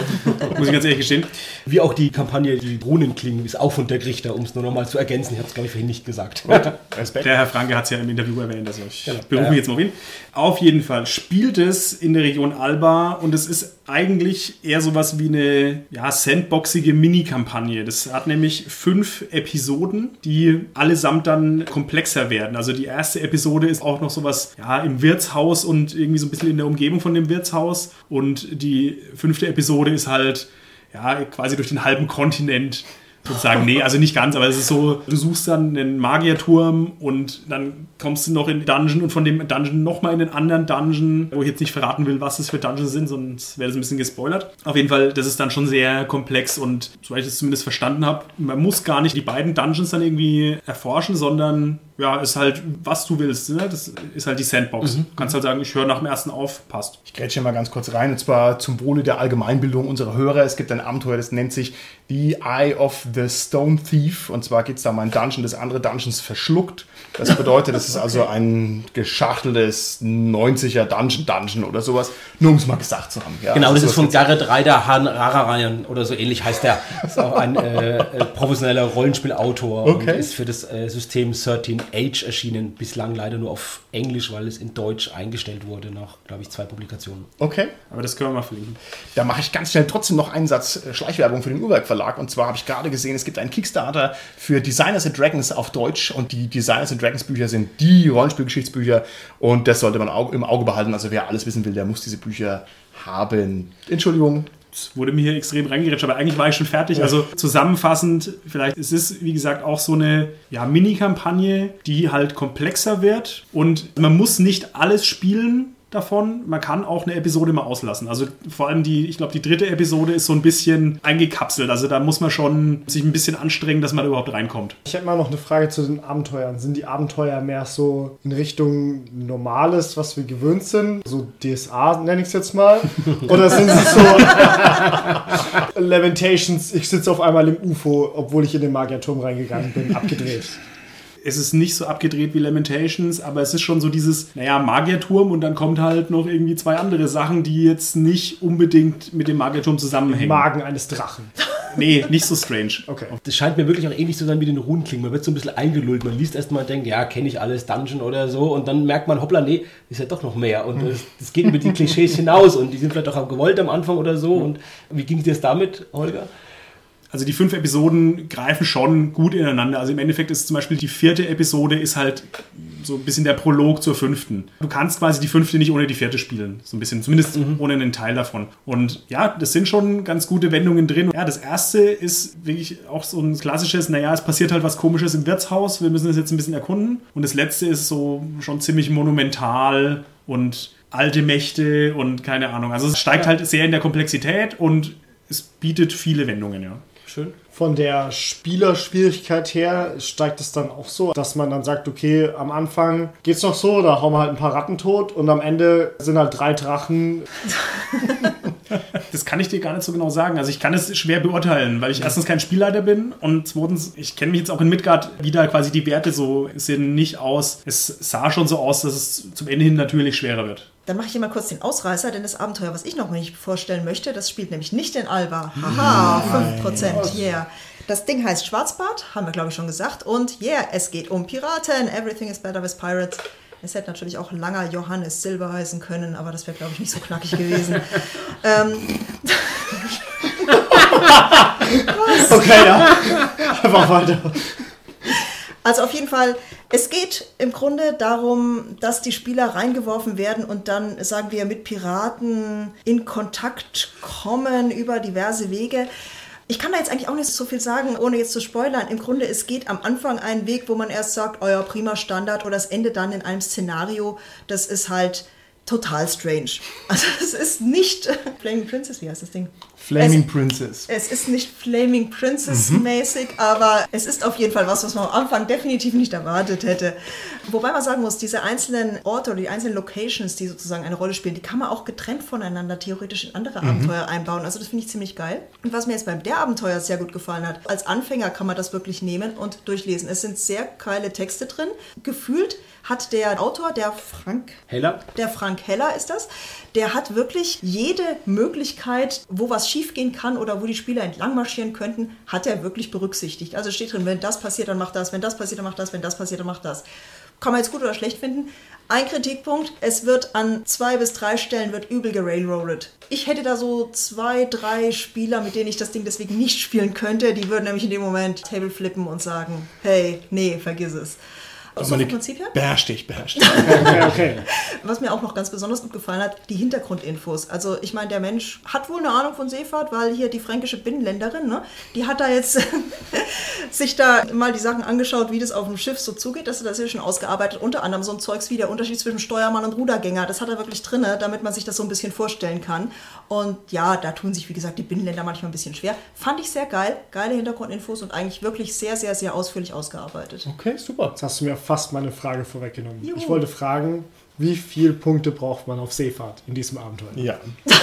Muss ich ganz ehrlich gestehen. Wie auch die Kampagne Die Runen klingen, ist auch von Dirk Richter, um es nur nochmal zu ergänzen. Ich habe es, glaube ich, vorhin nicht gesagt. Respekt. Der Herr Franke hat es ja im Interview erwähnt, also ich Genau. berufe Ja, mich jetzt mal auf ihn. Auf jeden Fall spielt es in der Region Alba und es ist eigentlich eher sowas wie eine ja, sandboxige Mini-Kampagne. Das hat nämlich fünf Episoden, die allesamt dann komplexer werden. Also die erste Episode ist auch noch sowas ja, im Wirtshaus und irgendwie so ein bisschen in der Umgebung von dem Wirtshaus. Und die fünfte Episode ist halt ja, quasi durch den halben Kontinent sozusagen. Nee, also nicht ganz, aber es ist so, du suchst dann einen Magierturm und dann kommst du noch in Dungeon und von dem Dungeon nochmal in den anderen Dungeon, wo ich jetzt nicht verraten will, was es für Dungeons sind, sonst wäre das ein bisschen gespoilert. Auf jeden Fall, das ist dann schon sehr komplex und soweit ich es zumindest verstanden habe, man muss gar nicht die beiden Dungeons dann irgendwie erforschen, sondern ja, ist halt, was du willst. Ne? Das ist halt die Sandbox. Du kannst halt sagen, ich höre nach dem ersten auf, passt. Ich grätsche mal ganz kurz rein, und zwar zum Wohle der Allgemeinbildung unserer Hörer. Es gibt ein Abenteuer, das nennt sich The Eye of the Stone Thief. Und zwar geht es da um ein Dungeon, das andere Dungeons verschluckt. Das bedeutet, es ist also ein geschachteltes 90er Dungeon Dungeon oder sowas. Nur um es mal gesagt zu haben. Ja, Genau, das also ist von Garrett Ryder Han Rararayan oder so ähnlich heißt der. Ist auch ein äh, äh, professioneller Rollenspielautor und Okay. ist für das äh, System 13 Age erschienen. Bislang leider nur auf Englisch, weil es in Deutsch eingestellt wurde nach, glaube ich, zwei Publikationen. Okay. Aber das können wir mal verlinken. Da mache ich ganz schnell trotzdem noch einen Satz äh, Schleichwerbung für den Urwerk Verlag. Und zwar habe ich gerade gesehen, es gibt einen Kickstarter für Designers and Dragons auf Deutsch. Und die Designers and Dragons Bücher sind die Rollenspielgeschichtsbücher. Und das sollte man au- im Auge behalten. Also wer alles wissen will, der muss diese Bücher haben. Entschuldigung. Es wurde mir hier extrem reingerätscht, aber eigentlich war ich schon fertig. Also zusammenfassend, vielleicht ist es, wie gesagt, auch so eine ja, Mini-Kampagne, die halt komplexer wird und man muss nicht alles spielen davon. Man kann auch eine Episode mal auslassen. Also vor allem die, ich glaube, die dritte Episode ist so ein bisschen eingekapselt. Also da muss man schon sich ein bisschen anstrengen, dass man da überhaupt reinkommt. Ich hätte mal noch eine Frage zu den Abenteuern. Sind die Abenteuer mehr so in Richtung Normales, was wir gewöhnt sind? So DSA nenne ich es jetzt mal. Oder sind sie so Lamentations, ich sitze auf einmal im UFO, obwohl ich in den Magierturm reingegangen bin, abgedreht? Es ist nicht so abgedreht wie Lamentations, aber es ist schon so dieses, naja, Magierturm und dann kommt halt noch irgendwie zwei andere Sachen, die jetzt nicht unbedingt mit dem Magierturm zusammenhängen. Magen eines Drachen. Nee, nicht so strange. Okay. Das scheint mir wirklich auch ähnlich zu sein wie den Runenklingen. Man wird so ein bisschen eingelullt. Man liest erstmal und denkt, ja, kenne ich alles, Dungeon oder so. Und dann merkt man, hoppla, nee, ist ja doch noch mehr. Und das, das geht über die Klischees hinaus. Und die sind vielleicht auch gewollt am Anfang oder so. Und wie ging es dir damit, Holger? Also die fünf Episoden greifen schon gut ineinander. Also im Endeffekt ist zum Beispiel die vierte Episode ist halt so ein bisschen der Prolog zur fünften. Du kannst quasi die fünfte nicht ohne die vierte spielen. So ein bisschen, zumindest ohne einen Teil davon. Und ja, das sind schon ganz gute Wendungen drin. Ja, das erste ist wirklich auch so ein klassisches, naja, es passiert halt was komisches im Wirtshaus, wir müssen das jetzt ein bisschen erkunden. Und das letzte ist so schon ziemlich monumental und alte Mächte und keine Ahnung. Also es steigt halt sehr in der Komplexität und es bietet viele Wendungen, ja. Schön. Von der Spielerschwierigkeit her steigt es dann auch so, dass man dann sagt, okay, am Anfang geht's noch so, da hauen wir halt ein paar Ratten tot und am Ende sind halt drei Drachen. Das kann ich dir gar nicht so genau sagen. Also ich kann es schwer beurteilen, weil ich erstens kein Spielleiter bin und zweitens, ich kenne mich jetzt auch in Midgard, wie da quasi die Werte so sehen nicht aus. Es sah schon so aus, dass es zum Ende hin natürlich schwerer wird. Dann mache ich hier mal kurz den Ausreißer, denn das Abenteuer, was ich noch nicht vorstellen möchte, das spielt nämlich nicht in Alba. Haha, 5%, yeah. Das Ding heißt Schwarzbart, haben wir glaube ich schon gesagt. Und yeah, es geht um Piraten. Everything is better with pirates. Es hätte natürlich auch langer Johannes Silber heißen können, aber das wäre glaube ich nicht so knackig gewesen. ähm, Okay, ja. Einfach weiter. Also auf jeden Fall, es geht im Grunde darum, dass die Spieler reingeworfen werden und dann, sagen wir, mit Piraten in Kontakt kommen über diverse Wege. Ich kann da jetzt eigentlich auch nicht so viel sagen, ohne jetzt zu spoilern. Im Grunde, es geht am Anfang einen Weg, wo man erst sagt, euer prima Standard oder es endet dann in einem Szenario, das ist halt total strange. Also es ist nicht Flaming Princess, wie heißt das Ding? Flaming Es- Princess. Es ist nicht Flaming Princess mäßig, aber es ist auf jeden Fall was, was man am Anfang definitiv nicht erwartet hätte. Wobei man sagen muss, diese einzelnen Orte oder die einzelnen Locations, die sozusagen eine Rolle spielen, die kann man auch getrennt voneinander theoretisch in andere Abenteuer einbauen. Also das finde ich ziemlich geil. Und was mir jetzt beim der Abenteuer sehr gut gefallen hat, als Anfänger kann man das wirklich nehmen und durchlesen. Es sind sehr geile Texte drin. Gefühlt hat der Autor, der Frank Heller? der Frank Heller ist das. Der hat wirklich jede Möglichkeit, wo was schiefgehen kann oder wo die Spieler entlang marschieren könnten, hat er wirklich berücksichtigt. Also steht drin, wenn das passiert, dann macht das, wenn das passiert, dann macht das, wenn das passiert, dann macht das. Kann man jetzt gut oder schlecht finden. Ein Kritikpunkt, es wird an zwei bis drei Stellen wird übel gerailroadet. Ich hätte da so zwei, drei Spieler, mit denen ich das Ding deswegen nicht spielen könnte. Die würden nämlich in dem Moment Table flippen und sagen, hey, nee, vergiss es. So vom Prinzip her? beherrsch dich, beherrsch dich. Okay, okay. Was mir auch noch ganz besonders gut gefallen hat, die Hintergrundinfos. Also ich meine, der Mensch hat wohl eine Ahnung von Seefahrt, weil hier die fränkische Binnenländerin, ne, die hat da jetzt sich da mal die Sachen angeschaut, wie das auf dem Schiff so zugeht. Das, das ist ja schon ausgearbeitet. Unter anderem so ein Zeugs wie der Unterschied zwischen Steuermann und Rudergänger. Das hat er wirklich drinne, damit man sich das so ein bisschen vorstellen kann. Und ja, da tun sich, wie gesagt, die Binnenländer manchmal ein bisschen schwer. Fand ich sehr geil. Geile Hintergrundinfos und eigentlich wirklich sehr, sehr, sehr ausführlich ausgearbeitet. Okay, super. Jetzt hast du mir fast meine Frage vorweggenommen. Juhu. Ich wollte fragen, wie viele Punkte braucht man auf Seefahrt in diesem Abenteuer? Ja.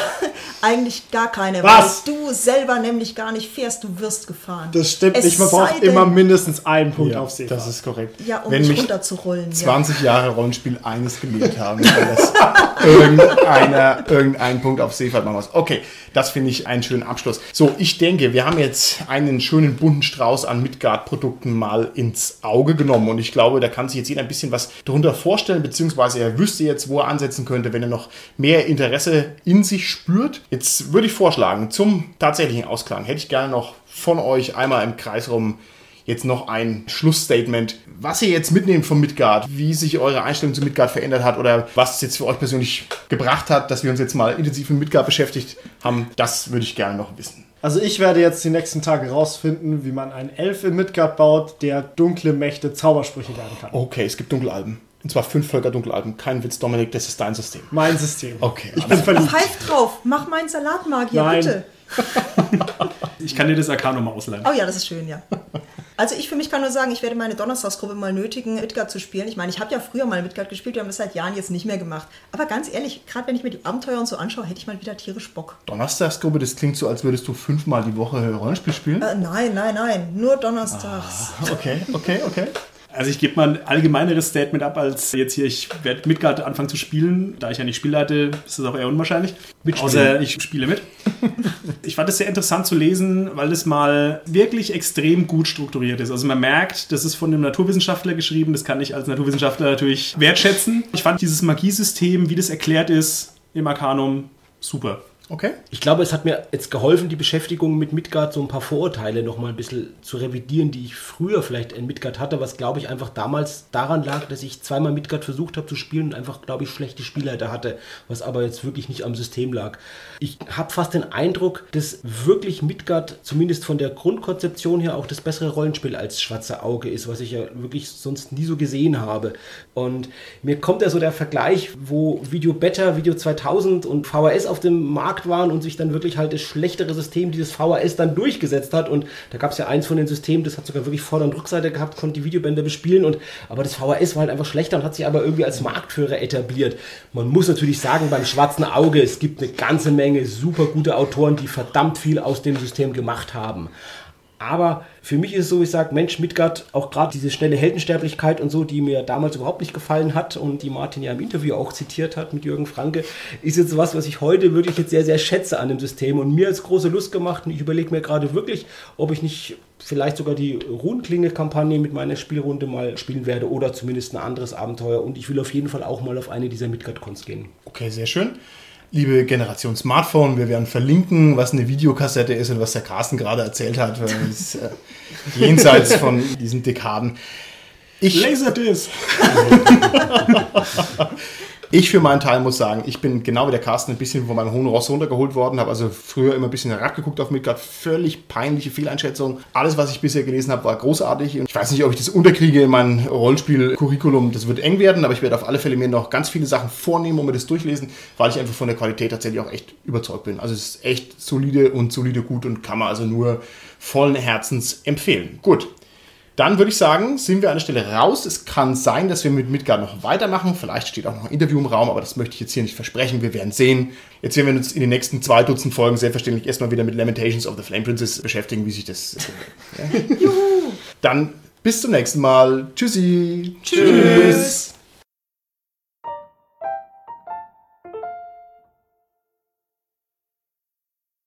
Eigentlich gar keine, Was? weil du selber nämlich gar nicht fährst, du wirst gefahren. Das stimmt Es nicht, man braucht denn- immer mindestens einen Punkt ja auf Seefahrt. das ist korrekt. Ja, um Wenn mich runterzurollen. 20 Jahre Rollenspiel eines gelehrt haben, weil das irgendeiner irgendeinen Punkt auf Seefahrt machen muss. Okay, das finde ich einen schönen Abschluss. So, ich denke, wir haben jetzt einen schönen bunten Strauß an Midgard-Produkten mal ins Auge genommen und ich glaube, da kann sich jetzt jeder ein bisschen was darunter vorstellen, beziehungsweise er wüsste jetzt, wo er ansetzen könnte, wenn er noch mehr Interesse in sich spürt. Jetzt würde ich vorschlagen, zum tatsächlichen Ausklang hätte ich gerne noch von euch einmal im Kreis rum jetzt noch ein Schlussstatement, was ihr jetzt mitnehmt von Midgard, wie sich eure Einstellung zu Midgard verändert hat oder was es jetzt für euch persönlich gebracht hat, dass wir uns jetzt mal intensiv mit Midgard beschäftigt haben, das würde ich gerne noch wissen. Also ich werde jetzt die nächsten Tage rausfinden, wie man einen Elf in Midgard baut, der dunkle Mächte Zaubersprüche werden kann. Okay, es gibt Dunkelalben. Und zwar fünf Völker Dunkelalben. Kein Witz, Dominik, das ist dein System. Mein System. Okay, Ich bin verliebt. Pfeif drauf, mach meinen Salatmagier, Nein. bitte. Ich kann dir das Arcanum mal ausleihen. Oh ja, das ist schön, ja. Also ich für mich kann nur sagen, ich werde meine Donnerstagsgruppe mal nötigen, Midgard zu spielen. Ich meine, ich habe ja früher mal Midgard gespielt, wir haben das seit Jahren jetzt nicht mehr gemacht. Aber ganz ehrlich, gerade wenn ich mir die Abenteuer und so anschaue, hätte ich mal wieder tierisch Bock. Donnerstagsgruppe, das klingt so, als würdest du fünfmal die Woche Rollenspiel spielen. Äh, nein, nein, nein, nur donnerstags. Okay, okay, okay. Also ich gebe mal ein allgemeineres Statement ab, als jetzt hier, ich werde Midgard anfangen zu spielen. Da ich ja nicht spielleite, ist das auch eher unwahrscheinlich. Mitspielen. Außer ich spiele mit. ich fand es sehr interessant zu lesen, weil es mal wirklich extrem gut strukturiert ist. Also man merkt, das ist von einem Naturwissenschaftler geschrieben, das kann ich als Naturwissenschaftler natürlich wertschätzen. Ich fand dieses Magiesystem, wie das erklärt ist im Arcanum, super. Okay. Ich glaube, es hat mir jetzt geholfen, die Beschäftigung mit Midgard so ein paar Vorurteile noch mal ein bisschen zu revidieren, die ich früher vielleicht in Midgard hatte, was glaube ich einfach damals daran lag, dass ich zweimal Midgard versucht habe zu spielen und einfach, glaube ich, schlechte Spielleiter hatte, was aber jetzt wirklich nicht am System lag. Ich habe fast den Eindruck, dass wirklich Midgard zumindest von der Grundkonzeption her auch das bessere Rollenspiel als Schwarze Auge ist, was ich ja wirklich sonst nie so gesehen habe. Und mir kommt ja so der Vergleich, wo Video Better, Video 2000 und VHS auf dem Markt waren und sich dann wirklich halt das schlechtere System dieses VHS dann durchgesetzt hat. Und da gab es ja eins von den Systemen, das hat sogar wirklich Vorder- und Rückseite gehabt, konnte die Videobänder bespielen. Und, aber das VHS war halt einfach schlechter und hat sich aber irgendwie als Marktführer etabliert. Man muss natürlich sagen, beim Schwarzen Auge, es gibt eine ganze Menge super gute Autoren, die verdammt viel aus dem System gemacht haben. Aber für mich ist es so, ich sage, Mensch, Midgard, auch gerade diese schnelle Heldensterblichkeit und so, die mir damals überhaupt nicht gefallen hat und die Martin ja im Interview auch zitiert hat mit Jürgen Franke, ist jetzt was, was ich heute wirklich jetzt sehr, sehr schätze an dem System und mir als große Lust gemacht. Und ich überlege mir gerade wirklich, ob ich nicht vielleicht sogar die Runenklinge-Kampagne mit meiner Spielrunde mal spielen werde oder zumindest ein anderes Abenteuer. Und ich will auf jeden Fall auch mal auf eine dieser Midgard-Cons gehen. Okay, sehr schön. Liebe Generation Smartphone, wir werden verlinken, was eine Videokassette ist und was der Carsten gerade erzählt hat. es, äh, jenseits von diesen Dekaden. Ich, Laserdisc! ich für meinen Teil muss sagen, ich bin genau wie der Carsten ein bisschen von meinem hohen Ross runtergeholt worden, habe also früher immer ein bisschen herabgeguckt auf Midgard, völlig peinliche Fehleinschätzung. Alles, was ich bisher gelesen habe, war großartig und ich weiß nicht, ob ich das unterkriege in mein Rollenspiel-Curriculum, das wird eng werden, aber ich werde auf alle Fälle mir noch ganz viele Sachen vornehmen und mir das durchlesen, weil ich einfach von der Qualität tatsächlich auch echt überzeugt bin. Also es ist echt solide und solide gut und kann man also nur vollen Herzens empfehlen. Gut. Dann würde ich sagen, sind wir an der Stelle raus. Es kann sein, dass wir mit Midgard noch weitermachen. Vielleicht steht auch noch ein Interview im Raum, aber das möchte ich jetzt hier nicht versprechen. Wir werden sehen. Jetzt werden wir uns in den nächsten zwei Dutzend Folgen selbstverständlich erstmal wieder mit Lamentations of the Flame Princess beschäftigen, wie sich das. Ja. Dann bis zum nächsten Mal. Tschüssi. Tschüss.